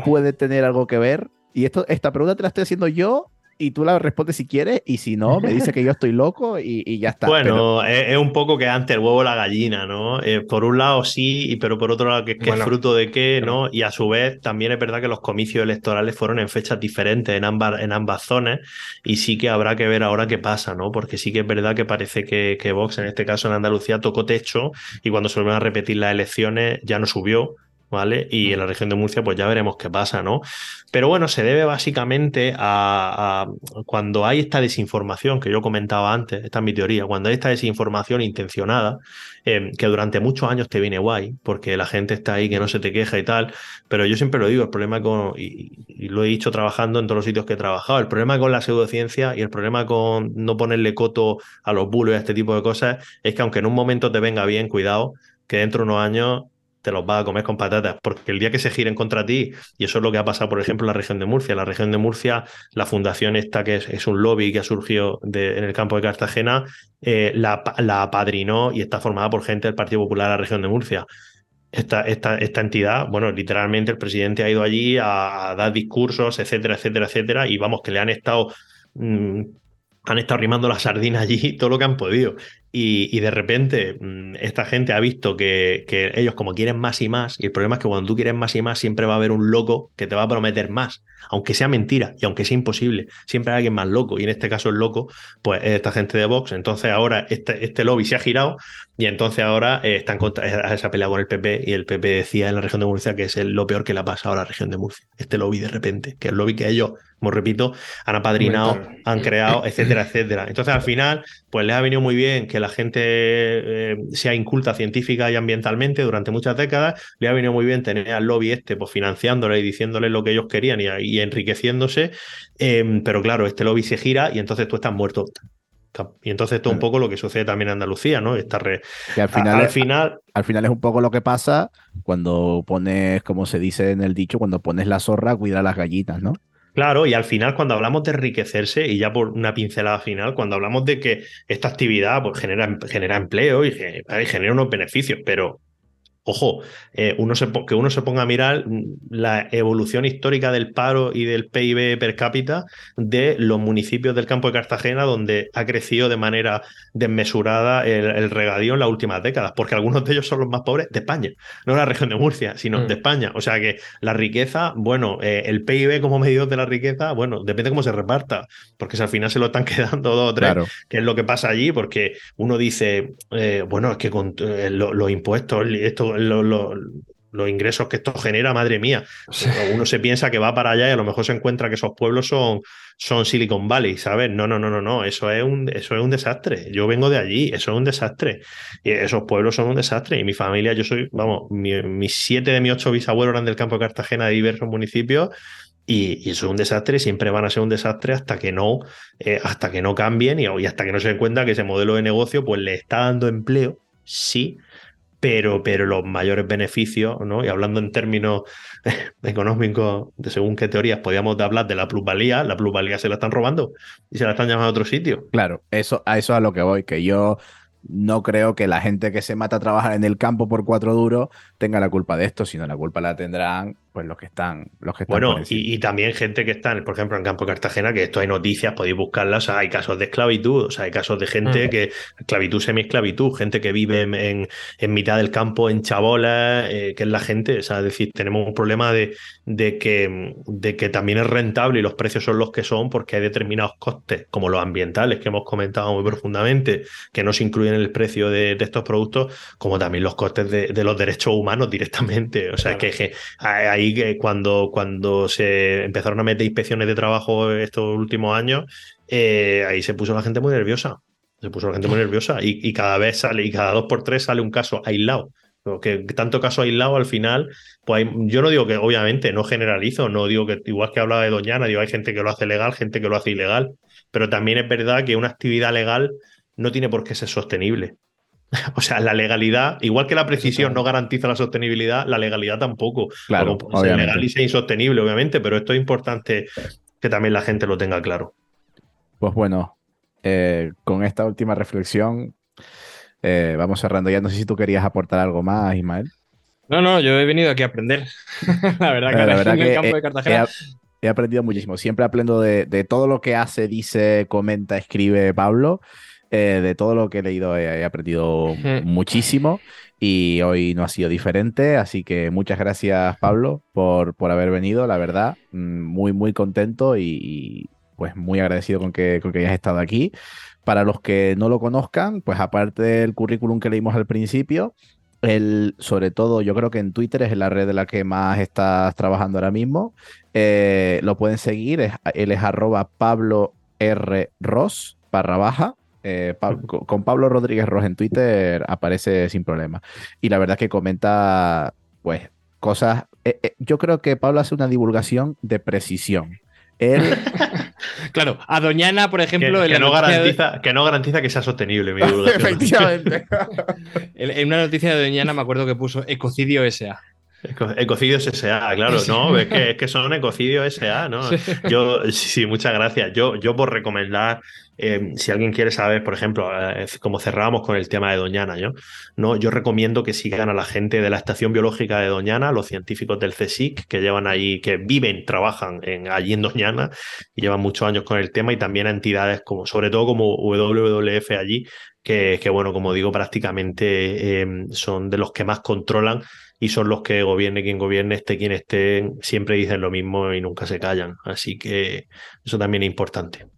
B: puede tener algo que ver? Y esto, esta pregunta te la estoy haciendo yo y tú la respondes si quieres y si no, me dice que yo estoy loco y, ya está.
D: Bueno, es, un poco que antes el huevo la gallina, ¿no? Eh, por un lado sí, pero por otro lado que, es fruto de qué, ¿no? Y a su vez también es verdad que los comicios electorales fueron en fechas diferentes en ambas, en ambas zonas y sí que habrá que ver ahora qué pasa, ¿no? Porque sí que es verdad que parece que, que Vox, en este caso en Andalucía, tocó techo y cuando se vuelven a repetir las elecciones ya no subió ¿vale? Y en la región de Murcia, pues ya veremos qué pasa, ¿no? Pero bueno, se debe básicamente a, cuando hay esta desinformación que yo comentaba antes, esta es mi teoría, cuando hay esta desinformación intencionada, em, que durante muchos años te viene guay, porque la gente está ahí que no se te queja y tal, pero yo siempre lo digo, el problema con, y, y lo he dicho trabajando en todos los sitios que he trabajado, el problema con la pseudociencia y el problema con no ponerle coto a los bulos y a este tipo de cosas, es que aunque en un momento te venga bien, cuidado, que dentro de unos años te los vas a comer con patatas, porque el día que se giren contra ti, y eso es lo que ha pasado, por ejemplo, en la región de Murcia, la región de Murcia, la fundación esta que es, un lobby que ha surgido en el campo de Cartagena, eh, la, la apadrinó y está formada por gente del Partido Popular de la región de Murcia. Esta, esta, esta, entidad, bueno, literalmente el presidente ha ido allí a, dar discursos, etcétera, etcétera, etcétera, y vamos, que le han estado mm, han estado rimando la sardina allí todo lo que han podido. Y, de repente mm, esta gente ha visto que, ellos como quieren más y más, y el problema es que cuando tú quieres más y más siempre va a haber un loco que te va a prometer más, aunque sea mentira y aunque sea imposible, siempre hay alguien más loco, y en este caso el loco, pues es esta gente de Vox. Entonces ahora este, este lobby se ha girado y entonces ahora eh, están contra, eh, se ha peleado con el PP y el PP decía en la región de Murcia que es el, lo peor que le ha pasado a la región de Murcia, este lobby de repente, que es el lobby que ellos como repito, han apadrinado, han creado, etcétera, etcétera. Entonces, al final, pues les ha venido muy bien que la gente eh, sea inculta científica y ambientalmente durante muchas décadas. Le ha venido muy bien tener al lobby este, pues financiándole y diciéndole lo que ellos querían y, enriqueciéndose. Em, pero claro, este lobby se gira y entonces tú estás muerto. Y entonces esto es un poco lo que sucede también en Andalucía, ¿no? Esta re...
B: al final, al, final... al final es un poco lo que pasa cuando pones, como se dice en el dicho, cuando pones la zorra, cuida a las gallinas, ¿no?
D: Claro, y al final cuando hablamos de enriquecerse, y ya por una pincelada final, cuando hablamos de que esta actividad pues, genera, genera empleo y genera unos beneficios, pero Ojo, eh, uno se, que uno se ponga a mirar la evolución histórica del paro y del PIB per cápita de los municipios del campo de Cartagena, donde ha crecido de manera desmesurada el, regadío en las últimas décadas, porque algunos de ellos son los más pobres de España, no de la región de Murcia, sino de mm. España. O sea que la riqueza, bueno, eh, el PIB como medidor de la riqueza, bueno, depende cómo se reparta, porque si al final se lo están quedando dos o tres, que es lo que pasa allí, porque uno dice, eh, bueno, es que con los impuestos, esto los ingresos que esto genera, madre mía. Uno se piensa que va para allá y a lo mejor se encuentra que esos pueblos son, son Silicon Valley, ¿sabes? No, no, no, no, no. Eso es, un, eso es un desastre. Yo vengo de allí, eso es un desastre. Y esos pueblos son un desastre. Y mi familia, yo soy, vamos, mis siete de mis ocho bisabuelos eran del campo de Cartagena de diversos municipios. Y, eso es un desastre, siempre van a ser un desastre hasta que no, eh, hasta que no cambien y, y hasta que no se den cuenta que ese modelo de negocio pues le está dando empleo, sí, pero, pero los mayores beneficios, ¿no? Y hablando en términos económicos, de según qué teorías podíamos hablar de la plusvalía, la plusvalía se la están robando y se la están llamando a otro sitio.
B: Claro, eso, a eso es a lo que voy, que yo no creo que la gente que se mata a trabajar en el campo por cuatro duros tenga la culpa de esto, sino la culpa la tendrán pues los que están, los que están
D: Bueno, y, también gente que está, por ejemplo, en Campo de Cartagena, que esto hay noticias, podéis buscarlas, hay casos de esclavitud, o sea, hay casos de gente mm. que, esclavitud, semi-esclavitud, gente que vive en, en, mitad del campo, en chabolas, eh, que es la gente, o sea, es decir, tenemos un problema de, de, que, de que también es rentable y los precios son los que son porque hay determinados costes, como los ambientales que hemos comentado muy profundamente, que no se incluyen en el precio de, estos productos, como también los costes de, los derechos humanos directamente, o sea, que hay que cuando, cuando se empezaron a meter inspecciones de trabajo estos últimos años, eh, ahí se puso la gente muy nerviosa. Se puso la gente muy nerviosa y, cada vez sale, y cada dos por tres sale un caso aislado. Que tanto caso aislado al final, pues yo no digo que obviamente no generalizo, no digo que igual que hablaba de Doñana, digo hay gente que lo hace legal, gente que lo hace ilegal, pero también es verdad que una actividad legal no tiene por qué ser sostenible. O sea, la legalidad, igual que la precisión no garantiza la sostenibilidad, la legalidad tampoco.
B: Claro,
D: ser legal y ser insostenible, obviamente, pero esto es importante que también la gente lo tenga claro.
B: Pues bueno, eh, con esta última reflexión, eh, vamos cerrando ya. No sé si tú querías aportar algo más, Ismael.
C: No, no, yo he venido aquí a aprender. la verdad que,
B: la verdad
C: en el
B: que
C: campo
B: he-
C: de Cartagena.
B: He aprendido muchísimo. Siempre aprendo de, de todo lo que hace, dice, comenta, escribe Pablo. Eh, de todo lo que he leído he, he aprendido muchísimo y hoy no ha sido diferente. Así que muchas gracias, Pablo, por, por haber venido. La verdad, mm, muy, muy contento y, y, pues muy agradecido con que, con que hayas estado aquí. Para los que no lo conozcan, pues aparte del currículum que leímos al principio, el, sobre todo, yo creo que en Twitter es la red de la que más estás trabajando ahora mismo. Eh, lo pueden seguir, es- él es arroba Pablo R. Ross, barra baja. Eh, Pa- con Pablo Rodríguez Ross en Twitter aparece sin problema. Y la verdad que comenta, pues, cosas. eh, eh, yo creo que Pablo hace una divulgación de precisión. Él,
C: Claro, a Doñana, por ejemplo,
D: que no
C: de-
D: garantiza, que no garantiza que sea sostenible mi divulgación.
B: efectivamente.
C: en, una noticia de Doñana me acuerdo que puso ecocidio SA.
D: Eco- Ecocidios SA, claro, no, es que, es que son ecocidios SA, ¿no? Yo, sí, sí, muchas gracias. Yo, yo por recomendar, eh, si alguien quiere saber, por ejemplo, eh, como cerrábamos con el tema de Doñana, ¿yo? recomiendo que sigan a la gente de la Estación Biológica de Doñana, los científicos del CSIC, que llevan allí, que viven, trabajan en, allí en Doñana y llevan muchos años con el tema, y también a entidades como, sobre todo como WWF allí, que, bueno, como digo, prácticamente eh, son de los que más controlan y son los que gobierne quien gobierne, esté quien esté, siempre dicen lo mismo y nunca se callan. Así que eso también es importante.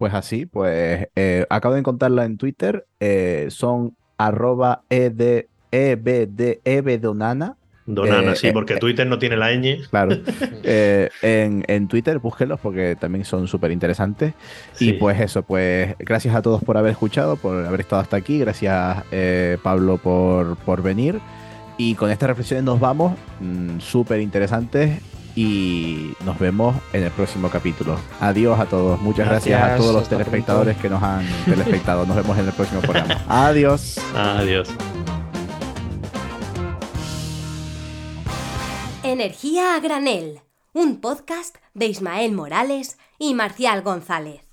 B: Pues así, pues eh, acabo de encontrarla en Twitter. eh, son arroba ed, ebd, ebdonana.
D: Donana,
B: Eh,
D: sí, porque. Twitter no tiene la ñ.
B: Claro. En, en Twitter, búsquenlos porque también son súper interesantes. Y pues eso, pues gracias a todos por haber escuchado, por haber estado hasta aquí. Gracias, eh, Pablo, por, por venir. Y con estas reflexiones nos vamos, mm, súper interesantes. Y nos vemos en el próximo capítulo. Adiós a todos. Muchas gracias, a todos los telespectadores que nos han telespectado. Nos vemos en el próximo programa. Adiós.
D: Adiós.
A: Energía a granel, un podcast de Ismael Morales y Marcial González.